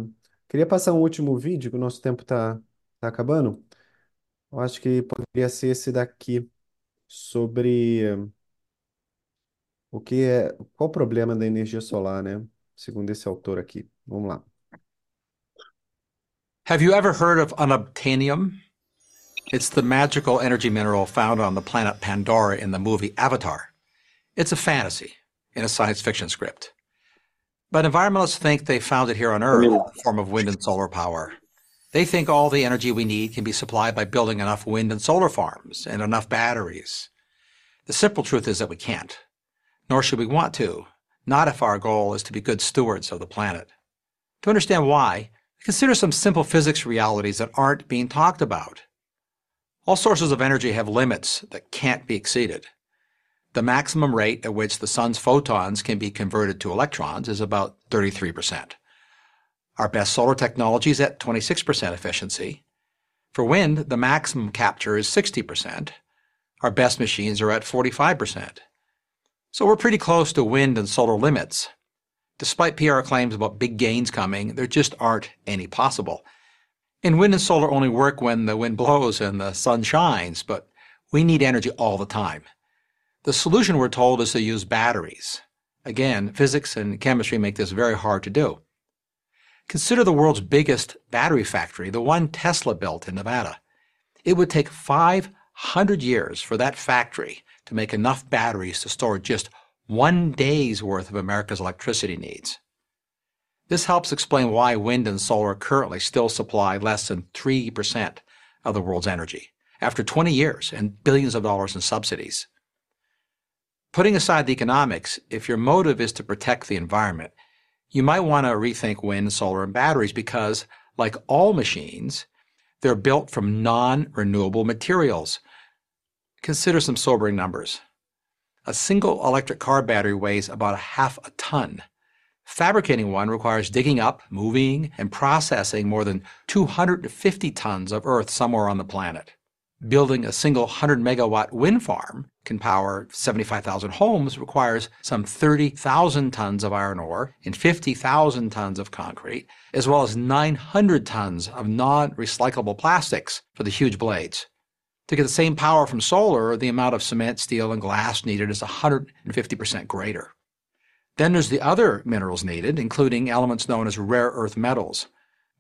S1: queria passar um último vídeo, que o nosso tempo está tá tá acabando. Eu acho que poderia ser esse daqui, sobre o que é, qual o problema da energia solar, né? Segundo esse autor aqui. Vamos lá.
S6: Have you ever heard of unobtainium? It's the magical energy mineral found on the planet Pandora in the movie Avatar. It's a fantasy in a science fiction script. But environmentalists think they found it here on Earth in the form of wind and solar power. They think all the energy we need can be supplied by building enough wind and solar farms and enough batteries. The simple truth is that we can't, nor should we want to, not if our goal is to be good stewards of the planet. To understand why, consider some simple physics realities that aren't being talked about. All sources of energy have limits that can't be exceeded. The maximum rate at which the sun's photons can be converted to electrons is about 33%. Our best solar technology is at 26% efficiency. For wind, the maximum capture is 60%. Our best machines are at 45%. So we're pretty close to wind and solar limits. Despite PR claims about big gains coming, there just aren't any possible. And wind and solar only work when the wind blows and the sun shines, but we need energy all the time. The solution, we're told, is to use batteries. Again, physics and chemistry make this very hard to do. Consider the world's biggest battery factory, the one Tesla built in Nevada. It would take 500 years for that factory to make enough batteries to store just one day's worth of America's electricity needs. This helps explain why wind and solar currently still supply less than 3% of the world's energy, after 20 years and billions of dollars in subsidies. Putting aside the economics, if your motive is to protect the environment, you might want to rethink wind, solar, and batteries because, like all machines, they're built from non renewable materials. Consider some sobering numbers. A single electric car battery weighs about a half a ton. Fabricating one requires digging up, moving, and processing more than 250 tons of earth somewhere on the planet. Building a single 100 megawatt wind farm can power 75,000 homes requires some 30,000 tons of iron ore and 50,000 tons of concrete, as well as 900 tons of non recyclable plastics for the huge blades. To get the same power from solar, the amount of cement, steel, and glass needed is 150% greater. Then there's the other minerals needed, including elements known as rare earth metals.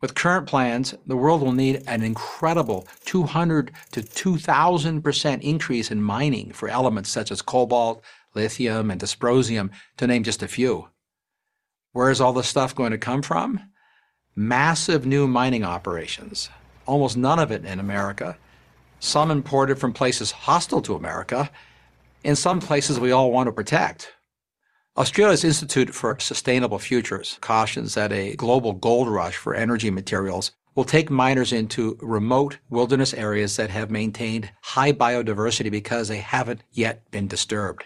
S6: With current plans, the world will need an incredible 200 to 2,000% increase in mining for elements such as cobalt, lithium, and dysprosium, to name just a few. Where is all this stuff going to come from? Massive new mining operations, almost none of it in America, some imported from places hostile to America, in some places we all want to protect. Australia's Institute for Sustainable Futures cautions that a global gold rush for energy materials will take miners into remote wilderness areas that have maintained high biodiversity because they haven't yet been disturbed.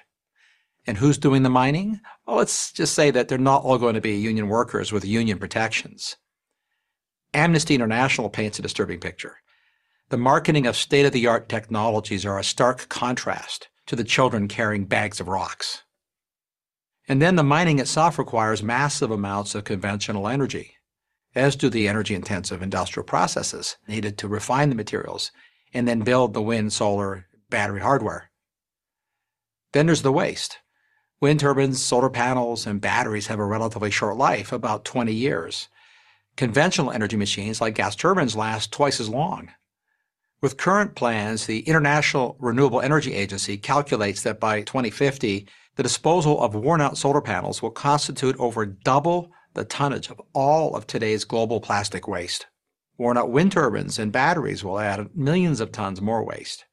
S6: And who's doing the mining? Well, let's just say that they're not all going to be union workers with union protections. Amnesty International paints a disturbing picture. The marketing of state of the art technologies are a stark contrast to the children carrying bags of rocks. And then the mining itself requires massive amounts of conventional energy, as do the energy intensive industrial processes needed to refine the materials and then build the wind, solar, battery hardware. Then there's the waste. Wind turbines, solar panels, and batteries have a relatively short life, about 20 years. Conventional energy machines like gas turbines last twice as long. With current plans, the International Renewable Energy Agency calculates that by 2050, the disposal of worn out solar panels will constitute over double the tonnage of all of today's global plastic waste. Worn out wind turbines and batteries will add millions of tons more waste.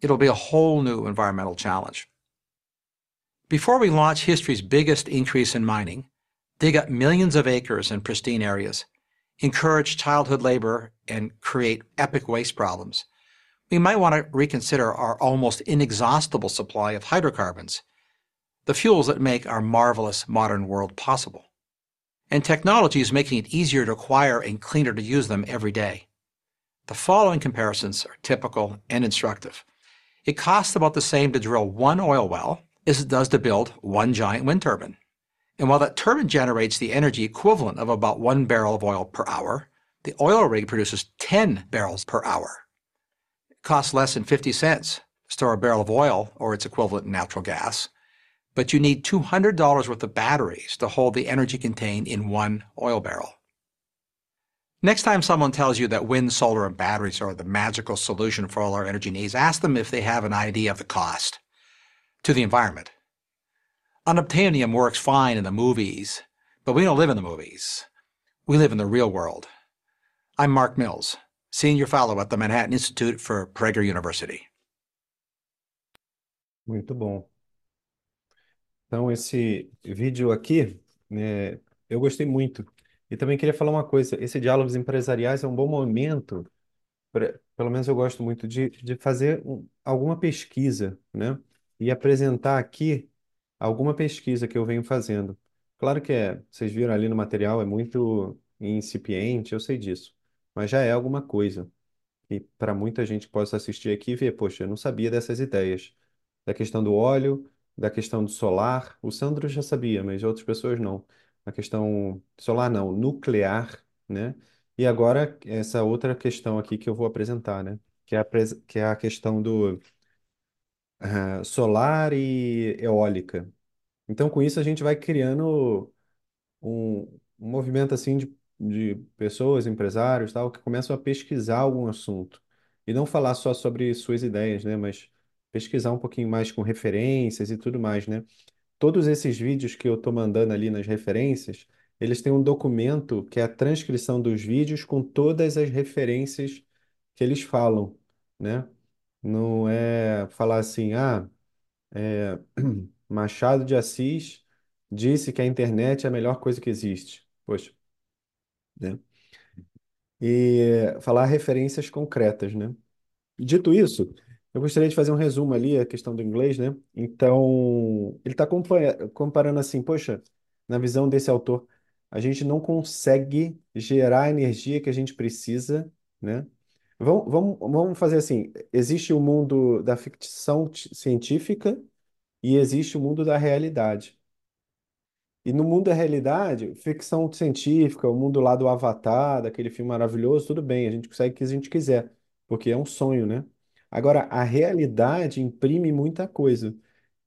S6: It'll be a whole new environmental challenge. Before we launch history's biggest increase in mining, dig up millions of acres in pristine areas, encourage childhood labor, and create epic waste problems, we might want to reconsider our almost inexhaustible supply of hydrocarbons the fuels that make our marvelous modern world possible. And technology is making it easier to acquire and cleaner to use them every day. The following comparisons are typical and instructive. It costs about the same to drill one oil well as it does to build one giant wind turbine. And while that turbine generates the energy equivalent of about one barrel of oil per hour, the oil rig produces 10 barrels per hour. It costs less than 50 cents to store a barrel of oil or its equivalent in natural gas, but you need $200 worth of batteries to hold the energy contained in one oil barrel. Next time someone tells you that wind, solar, and batteries are the magical solution for all our energy needs, ask them if they have an idea of the cost to the environment. Unobtainium works fine in the movies, but we don't live in the movies. We live in the real world. I'm Mark Mills, Senior Fellow at the Manhattan Institute for Prager University.
S1: Muito bom. Então, esse vídeo aqui, né, eu gostei muito. E também queria falar uma coisa: esse Diálogos Empresariais é um bom momento, pra- pelo menos eu gosto muito, de, de fazer um- alguma pesquisa, né? E apresentar aqui alguma pesquisa que eu venho fazendo. Claro que é, vocês viram ali no material, é muito incipiente, eu sei disso, mas já é alguma coisa. E para muita gente que possa assistir aqui e ver, poxa, eu não sabia dessas ideias. Da questão do óleo, da questão do solar. O Sandro já sabia, mas outras pessoas não. A questão solar não, nuclear, né? E agora essa outra questão aqui que eu vou apresentar, né? Que é a, que é a questão do ah, solar e eólica. Então, com isso, a gente vai criando um, um movimento assim de, de pessoas, empresários, tal, que começam a pesquisar algum assunto. E não falar só sobre suas ideias, né? Mas pesquisar um pouquinho mais com referências e tudo mais, né? Todos esses vídeos que eu estou mandando ali nas referências, eles têm um documento que é a transcrição dos vídeos com todas as referências que eles falam, né? Não é falar assim, ah. É, Machado de Assis disse que a internet é a melhor coisa que existe. Poxa, né? E falar referências concretas, né? Dito isso, eu gostaria de fazer um resumo ali, a questão do inglês, né? Então, ele está comparando assim, poxa, na visão desse autor, a gente não consegue gerar a energia que a gente precisa, né? Vamos, vamos, vamos fazer assim: existe o mundo da ficção científica e existe o mundo da realidade. E no mundo da realidade, ficção científica, o mundo lá do Avatar, daquele filme maravilhoso, tudo bem, a gente consegue o que a gente quiser, porque é um sonho, né? Agora, a realidade imprime muita coisa.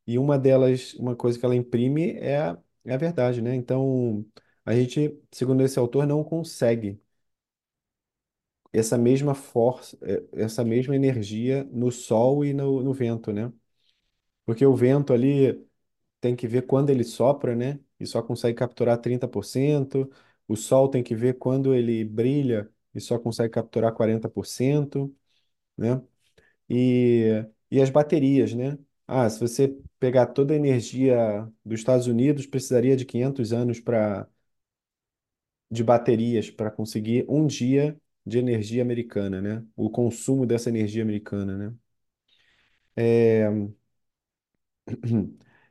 S1: E uma delas, uma coisa que ela imprime é a, é a verdade, né? Então, a gente, segundo esse autor, não consegue essa mesma força, eh, essa mesma energia no sol e no, no vento, né? Porque o vento ali. tem que ver quando ele sopra, né? E só consegue capturar 30%. O Sol tem que ver quando ele brilha e só consegue capturar 40%, né? E, e as baterias, né? Ah, se você pegar toda a energia dos Estados Unidos, precisaria de 500 anos para de baterias para conseguir um dia de energia americana, né? O consumo dessa energia americana, né? É,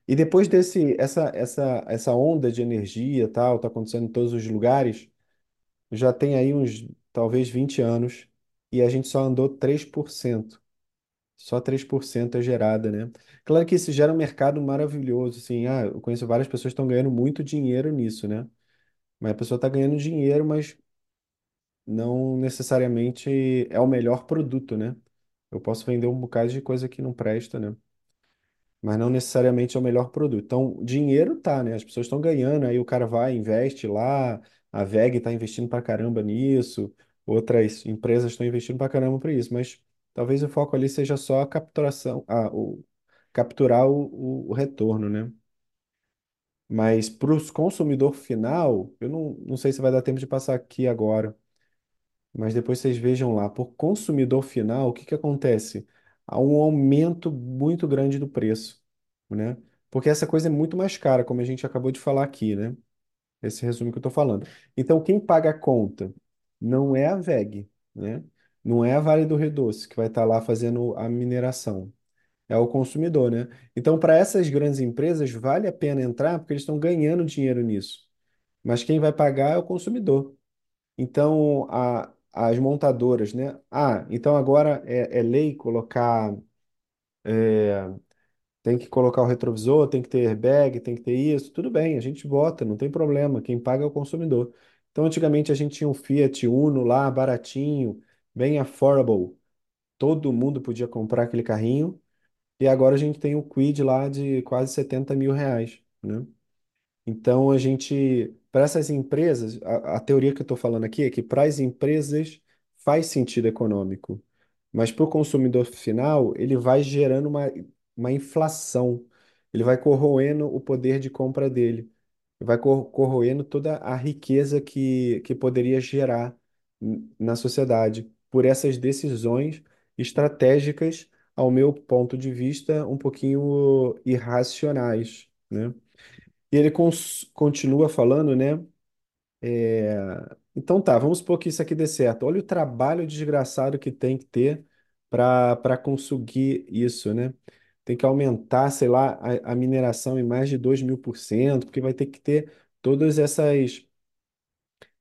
S1: E depois desse, essa, essa, essa onda de energia, tal, tá acontecendo em todos os lugares, já tem aí uns, talvez 20 anos, e a gente só andou 3%. Só 3% é gerada, né? Claro que isso gera um mercado maravilhoso, assim, ah, eu conheço várias pessoas que estão ganhando muito dinheiro nisso, né? Mas a pessoa está ganhando dinheiro, mas não necessariamente é o melhor produto, né? Eu posso vender um bocado de coisa que não presta, né? mas não necessariamente é o melhor produto. Então, dinheiro tá, né? As pessoas estão ganhando, aí o cara vai, investe lá, a VEG está investindo pra caramba nisso, outras empresas estão investindo pra caramba para isso, mas talvez o foco ali seja só a capturação, a, o, capturar o, o, o retorno, né? Mas para o consumidor final, eu não, não sei se vai dar tempo de passar aqui agora. Mas depois vocês vejam lá, por consumidor final, o que que acontece? Há um aumento muito grande do preço, né? Porque essa coisa é muito mais cara, como a gente acabou de falar aqui, né? Esse resumo que eu estou falando. Então, quem paga a conta não é a VEG, né? Não é a Vale do Rio Doce que vai estar lá fazendo a mineração. É o consumidor, né? Então, para essas grandes empresas, vale a pena entrar porque eles estão ganhando dinheiro nisso. Mas quem vai pagar é o consumidor. Então, a- as montadoras, né? Ah, então agora é, é lei colocar, tem que colocar o retrovisor, tem que ter airbag, tem que ter isso. Tudo bem, a gente bota, não tem problema. Quem paga é o consumidor. Então, antigamente a gente tinha um Fiat Uno lá, baratinho, bem affordable. todo mundo podia comprar aquele carrinho, e agora a gente tem o Kwid lá de quase 70 mil reais, né? Então, a gente, para essas empresas, a, a teoria que eu estou falando aqui é que para as empresas faz sentido econômico, mas para o consumidor final, ele vai gerando uma, uma inflação, ele vai corroendo o poder de compra dele, vai cor- corroendo toda a riqueza que, que poderia gerar na sociedade por essas decisões estratégicas, ao meu ponto de vista, um pouquinho irracionais, né? E ele continua falando, né? É, Então tá, vamos supor que isso aqui dê certo. Olha o trabalho desgraçado que tem que ter para para conseguir isso, né? Tem que aumentar, sei lá, a, a mineração em mais de dois mil por cento, porque vai ter que ter todos essas,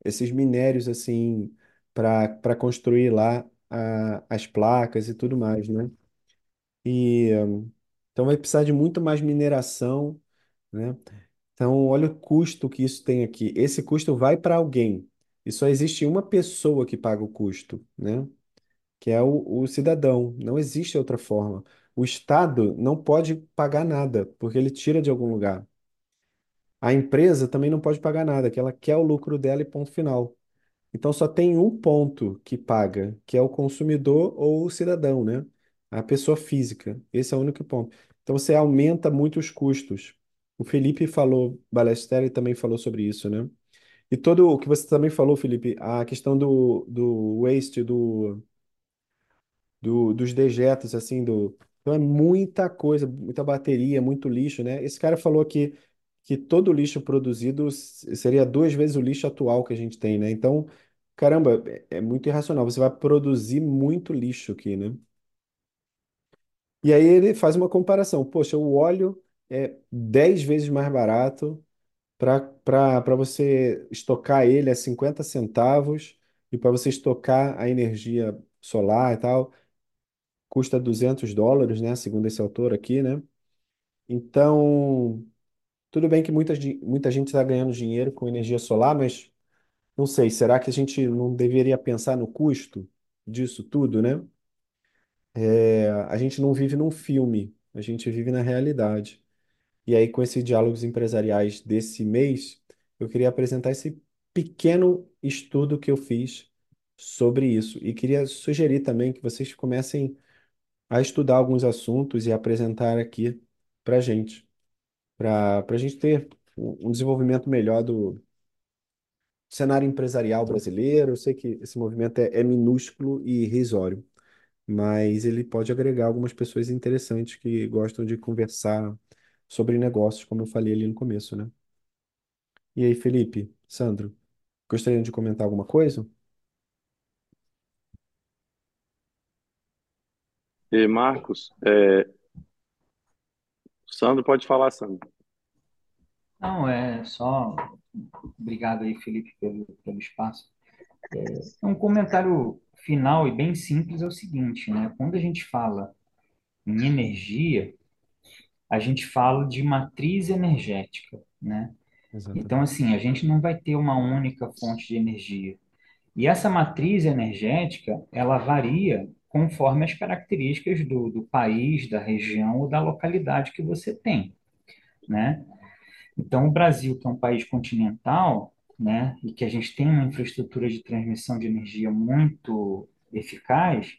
S1: esses minérios assim para para construir lá a- as placas e tudo mais, né? E então vai precisar de muito mais mineração, né? Então, olha o custo que isso tem aqui. Esse custo vai para alguém. E só existe uma pessoa que paga o custo, né? Que é o, o cidadão. Não existe outra forma. O Estado não pode pagar nada, porque ele tira de algum lugar. A empresa também não pode pagar nada, que ela quer o lucro dela e ponto final. Então só tem um ponto que paga, que é o consumidor ou o cidadão, né? A pessoa física. Esse é o único ponto. Então você aumenta muito os custos. O Felipe falou, Ballesteros também falou sobre isso, né? E todo o que você também falou, Felipe, a questão do, do waste, do, do- dos dejetos, assim, do... Então é muita coisa, muita bateria, muito lixo, né? Esse cara falou que, que todo lixo produzido seria duas vezes o lixo atual que a gente tem, né? Então, caramba, é, é muito irracional. Você vai produzir muito lixo aqui, né? E aí ele faz uma comparação. Poxa, o óleo é 10 vezes mais barato para você estocar ele é 50 centavos e para você estocar a energia solar e tal custa 200 dólares, né? Segundo esse autor aqui, né? Então, tudo bem que muita, muita gente está ganhando dinheiro com energia solar, mas não sei, será que a gente não deveria pensar no custo disso tudo, né? É, a gente não vive num filme, a gente vive na realidade. E aí, com esses diálogos empresariais desse mês, eu queria apresentar esse pequeno estudo que eu fiz sobre isso. E queria sugerir também que vocês comecem a estudar alguns assuntos e apresentar aqui para a gente, para a gente ter um desenvolvimento melhor do cenário empresarial brasileiro. Eu sei que esse movimento é, é minúsculo e irrisório, mas ele pode agregar algumas pessoas interessantes que gostam de conversar sobre negócios, como eu falei ali no começo, né? E aí, Felipe, Sandro, gostariam de comentar alguma coisa?
S5: E Marcos, é, Sandro pode falar, Sandro.
S2: Não, é só. Obrigado aí, Felipe, pelo, pelo espaço. Um comentário final e bem simples é o seguinte, né? Quando a gente fala em energia, a gente fala de matriz energética, né? Então, assim, a gente não vai ter uma única fonte de energia. E essa matriz energética, ela varia conforme as características do, do país, da região ou da localidade que você tem, né? Então, o Brasil, que é um país continental, né, e que a gente tem uma infraestrutura de transmissão de energia muito eficaz,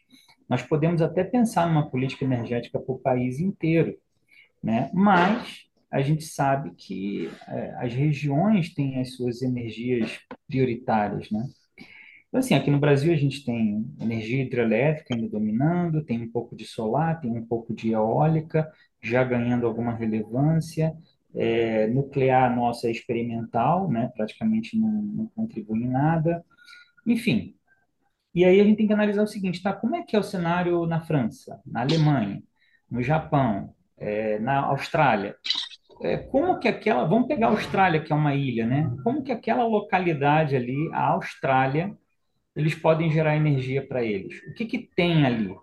S2: nós podemos até pensar numa política energética para o país inteiro, né? Mas a gente sabe que eh, as regiões têm as suas energias prioritárias, né? Então, assim, aqui no Brasil a gente tem energia hidrelétrica ainda dominando, tem um pouco de solar, tem um pouco de eólica, já ganhando alguma relevância. É, nuclear nossa é experimental, né? Praticamente não, não contribui em nada. Enfim, e aí a gente tem que analisar o seguinte, tá? Como é que é o cenário na França, na Alemanha, no Japão, é, na Austrália? É, como que aquela... Vamos pegar a Austrália, que é uma ilha, né? Como que aquela localidade ali, a Austrália eles podem gerar energia para eles. O que, que tem ali?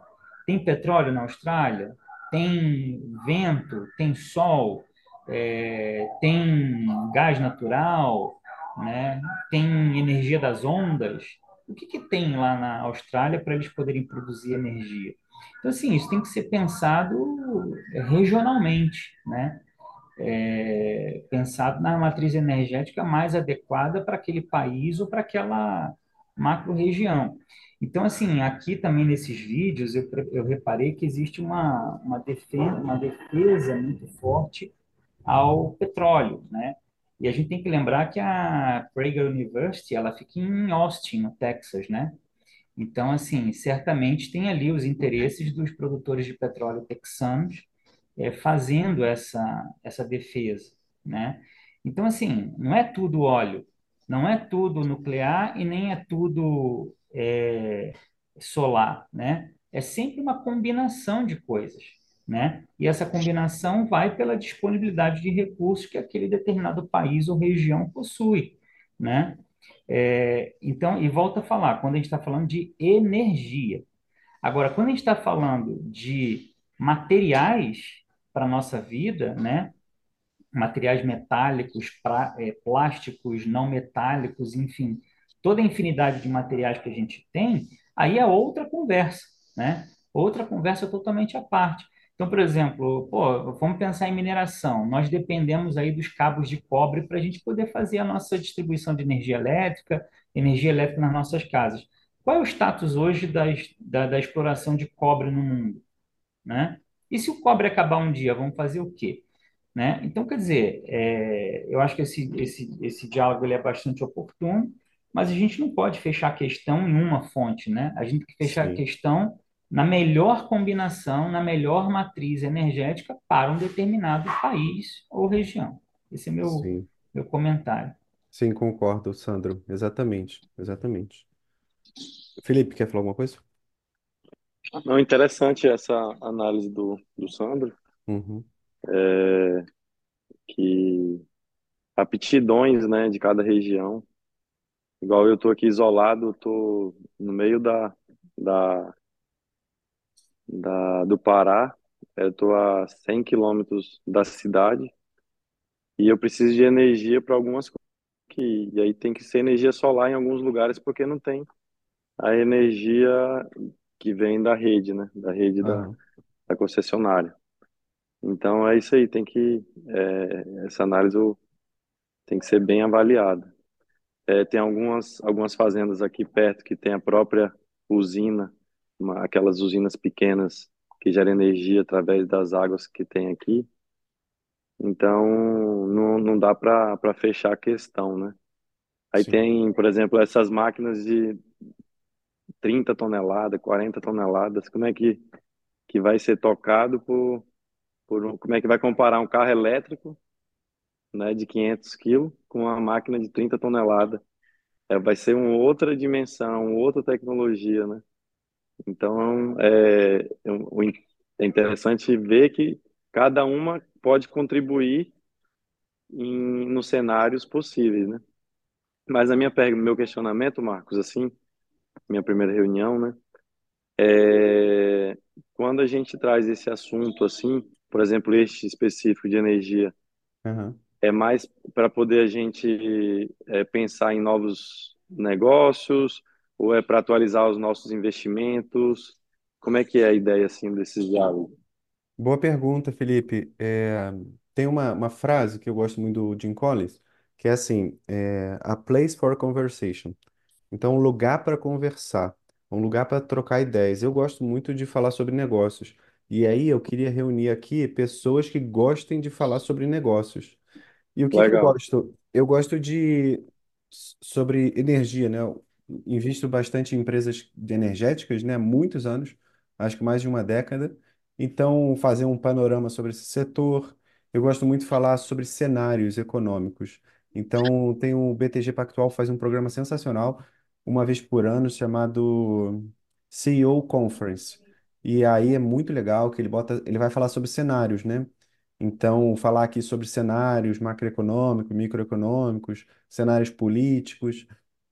S2: Tem petróleo na Austrália? Tem vento? Tem sol? É, tem gás natural? Né? Tem energia das ondas? O que, que tem lá na Austrália para eles poderem produzir energia? Então, assim, isso tem que ser pensado regionalmente, né? É, pensado na matriz energética mais adequada para aquele país ou para aquela macro-região. Então, assim, aqui também nesses vídeos eu, eu reparei que existe uma, uma, defesa, uma defesa muito forte ao petróleo, né? E a gente tem que lembrar que a Prager University, ela fica em Austin, no Texas, né? Então, assim, certamente tem ali os interesses dos produtores de petróleo texanos é, fazendo essa, essa defesa, né? Então, assim, não é tudo óleo, não é tudo nuclear e nem é tudo é, solar, né? É sempre uma combinação de coisas, né? E essa combinação vai pela disponibilidade de recursos que aquele determinado país ou região possui, né? É, então, e volta a falar, quando a gente está falando de energia. Agora, quando a gente está falando de materiais para a nossa vida, né? Materiais metálicos, pra, é, plásticos, não metálicos, enfim, toda a infinidade de materiais que a gente tem, aí é outra conversa, né? Outra conversa totalmente à parte. Então, por exemplo, pô, vamos pensar em mineração. Nós dependemos aí dos cabos de cobre para a gente poder fazer a nossa distribuição de energia elétrica, energia elétrica nas nossas casas. Qual é o status hoje da, da exploração de cobre no mundo? Né? E se o cobre acabar um dia, vamos fazer o quê? Né? Então, quer dizer, é, eu acho que esse, esse, esse diálogo ele é bastante oportuno, mas a gente não pode fechar a questão em uma fonte, né? A gente tem que fechar a
S1: Sim,
S2: questão na melhor combinação, na melhor matriz energética para um determinado país ou região. Esse é meu,
S1: sim,
S2: meu comentário.
S1: sim, concordo, Sandro. Exatamente, exatamente. Felipe, quer falar alguma coisa?
S5: Não, interessante essa análise do, do Sandro,
S1: Uhum,
S5: é, que aptidões, né, de cada região. Igual eu estou aqui isolado, estou no meio da, da, da, do Pará, eu estou a 100 quilômetros da cidade e eu preciso de energia para algumas coisas que, e aí tem que ser energia solar em alguns lugares porque não tem a energia que vem da rede, né, da rede da,
S1: aham,
S5: da concessionária. Então é isso aí, tem que, é, essa análise tem que ser bem avaliada. É, tem algumas, algumas fazendas aqui perto que tem a própria usina, uma- aquelas usinas pequenas que geram energia através das águas que tem aqui. Então, não, não dá para para fechar a questão, né? Aí
S1: sim,
S5: tem, por exemplo, essas máquinas de 30 toneladas, 40 toneladas, como é que, que vai ser tocado por, por, um- como é que vai comparar um carro elétrico, né, de 500 quilos com uma máquina de 30 toneladas? É, vai ser uma outra dimensão, outra tecnologia, né? Então, é, é é interessante ver que cada uma pode contribuir em, nos cenários possíveis, né? Mas a minha pergunta, meu questionamento, Marcos, assim, minha primeira reunião, né? É, quando a gente traz esse assunto, assim, por exemplo, este específico de energia,
S1: aham.
S5: é mais para poder a gente é, pensar em novos negócios ou é para atualizar os nossos investimentos? Como é que é a ideia, assim, desses diálogos?
S1: Boa pergunta, Felipe. É, tem uma, uma frase que eu gosto muito do Jim Collins, que é assim, é, a place for conversation. Então, um lugar para conversar, um lugar para trocar ideias. Eu gosto muito de falar sobre negócios. E aí eu queria reunir aqui pessoas que gostem de falar sobre negócios. E o que que eu
S5: Legal,
S1: gosto? Eu gosto de sobre energia, né? Eu invisto bastante em empresas de energéticas, né? Há muitos anos, acho que mais de uma década. Então, fazer um panorama sobre esse setor. Eu gosto muito de falar sobre cenários econômicos. Então, tem o BTG Pactual faz um programa sensacional, uma vez por ano, chamado CEO Conference. E aí é muito legal que ele bota, ele vai falar sobre cenários, né? Então, falar aqui sobre cenários macroeconômicos, microeconômicos, cenários políticos,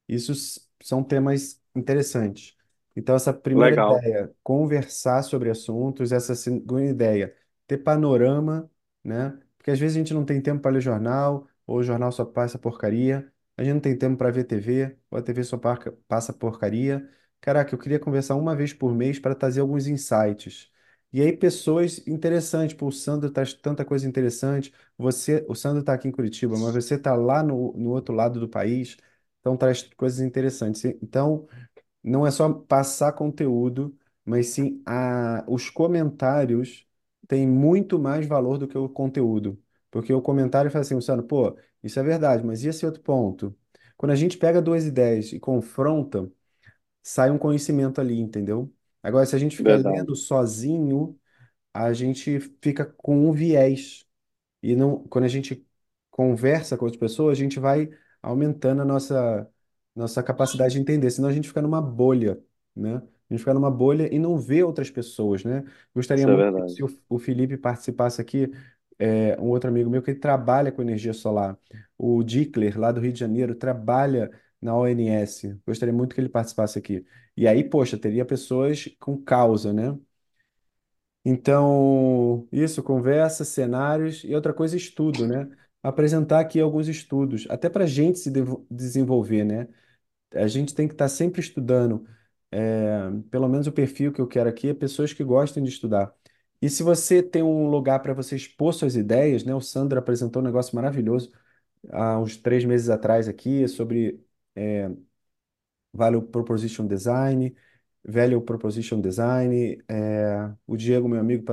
S1: isso s- são temas interessantes. Então, essa primeira
S5: legal.
S1: ideia, conversar sobre assuntos, essa segunda ideia, ter panorama, né? Porque às vezes a gente não tem tempo para ler jornal, ou o jornal só passa porcaria, a gente não tem tempo para ver TV, ou a TV só parca- passa porcaria. Caraca, eu queria conversar uma vez por mês para trazer alguns insights. E aí, pessoas interessantes, pô, o Sandro traz tanta coisa interessante. Você, o Sandro está aqui em Curitiba, mas você está lá no, no outro lado do país, então traz coisas interessantes. Então, não é só passar conteúdo, mas sim a, os comentários têm muito mais valor do que o conteúdo. Porque o comentário fala assim, Luciano, pô, isso é verdade, mas e esse outro ponto? Quando a gente pega duas ideias e confronta, sai um conhecimento ali, entendeu? Agora, se a gente fica
S5: Verdade.
S1: lendo sozinho, a gente fica com um viés. E não, quando a gente conversa com outras pessoas, a gente vai aumentando a nossa, nossa capacidade de entender, senão a gente fica numa bolha, né? A gente fica numa bolha e não vê outras pessoas, né? Gostaria
S5: Isso é
S1: muito que
S5: verdade.
S1: se o, o Felipe participasse aqui, é, um outro amigo meu que ele trabalha com energia solar, o Dickler, lá do Rio de Janeiro, trabalha na ONS. Gostaria muito que ele participasse aqui. E aí, poxa, teria pessoas com causa, né? Então, isso, conversa, cenários e outra coisa, estudo, né? Apresentar aqui alguns estudos, até para a gente se desenvolver, né? A gente tem que estar sempre estudando. É, pelo menos o perfil que eu quero aqui é pessoas que gostem de estudar. E se você tem um lugar para você expor suas ideias, né? O Sandro apresentou um negócio maravilhoso há uns três meses atrás aqui sobre Value Proposition Design, Value Proposition Design. é, o Diego, meu amigo,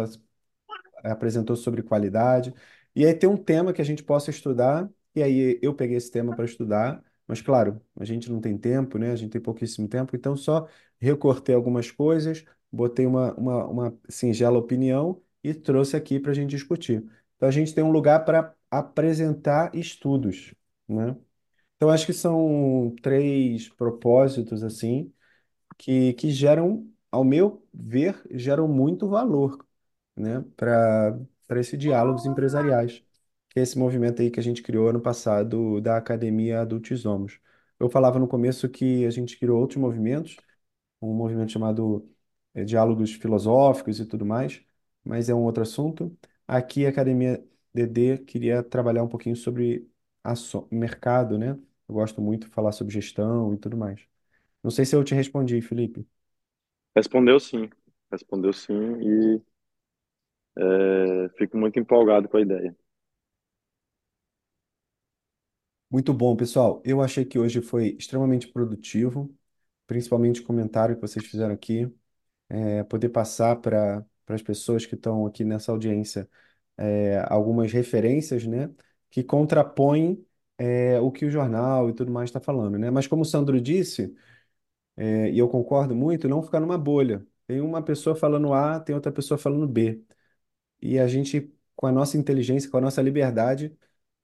S1: apresentou sobre qualidade. E aí tem um tema que a gente possa estudar, e aí eu peguei esse tema para estudar, mas claro, a gente não tem tempo, né? A gente tem pouquíssimo tempo, então só recortei algumas coisas, botei uma, uma, uma singela opinião e trouxe aqui para a gente discutir. Então a gente tem um lugar para apresentar estudos, né? Então acho que são três propósitos assim que, que geram, ao meu ver, geram muito valor né, para para esses diálogos empresariais, que é esse movimento aí que a gente criou ano passado da Academia Adultos Homos. Eu falava no começo que a gente criou outros movimentos, um movimento chamado eh, Diálogos Filosóficos e tudo mais, mas é um outro assunto. Aqui a Academia DD queria trabalhar um pouquinho sobre aço- mercado, né? Eu gosto muito de falar sobre gestão e tudo mais. Não sei se eu te respondi, Felipe.
S5: Respondeu sim. Respondeu sim e é, fico muito empolgado com a ideia.
S1: Muito bom, pessoal. Eu achei que hoje foi extremamente produtivo, principalmente o comentário que vocês fizeram aqui, é, poder passar para para as pessoas que estão aqui nessa audiência é, algumas referências, né, que contrapõem é, o que o jornal e tudo mais está falando, né? Mas como o Sandro disse, é, e eu concordo muito, não ficar numa bolha. Tem uma pessoa falando A, tem outra pessoa falando B. E a gente, com a nossa inteligência, com a nossa liberdade,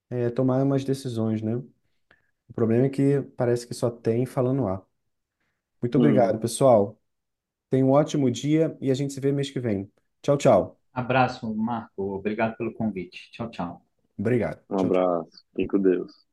S1: é, tomar umas decisões, né? O problema é que parece que só tem falando A. Muito obrigado,
S5: Uhum.
S1: pessoal. Tenha um ótimo dia e a gente se vê mês que vem. Tchau, tchau.
S2: Abraço, Marco. Obrigado pelo convite. Tchau, tchau.
S1: Obrigado.
S5: Um
S1: Tchau, tchau.
S5: abraço. Fique com Deus.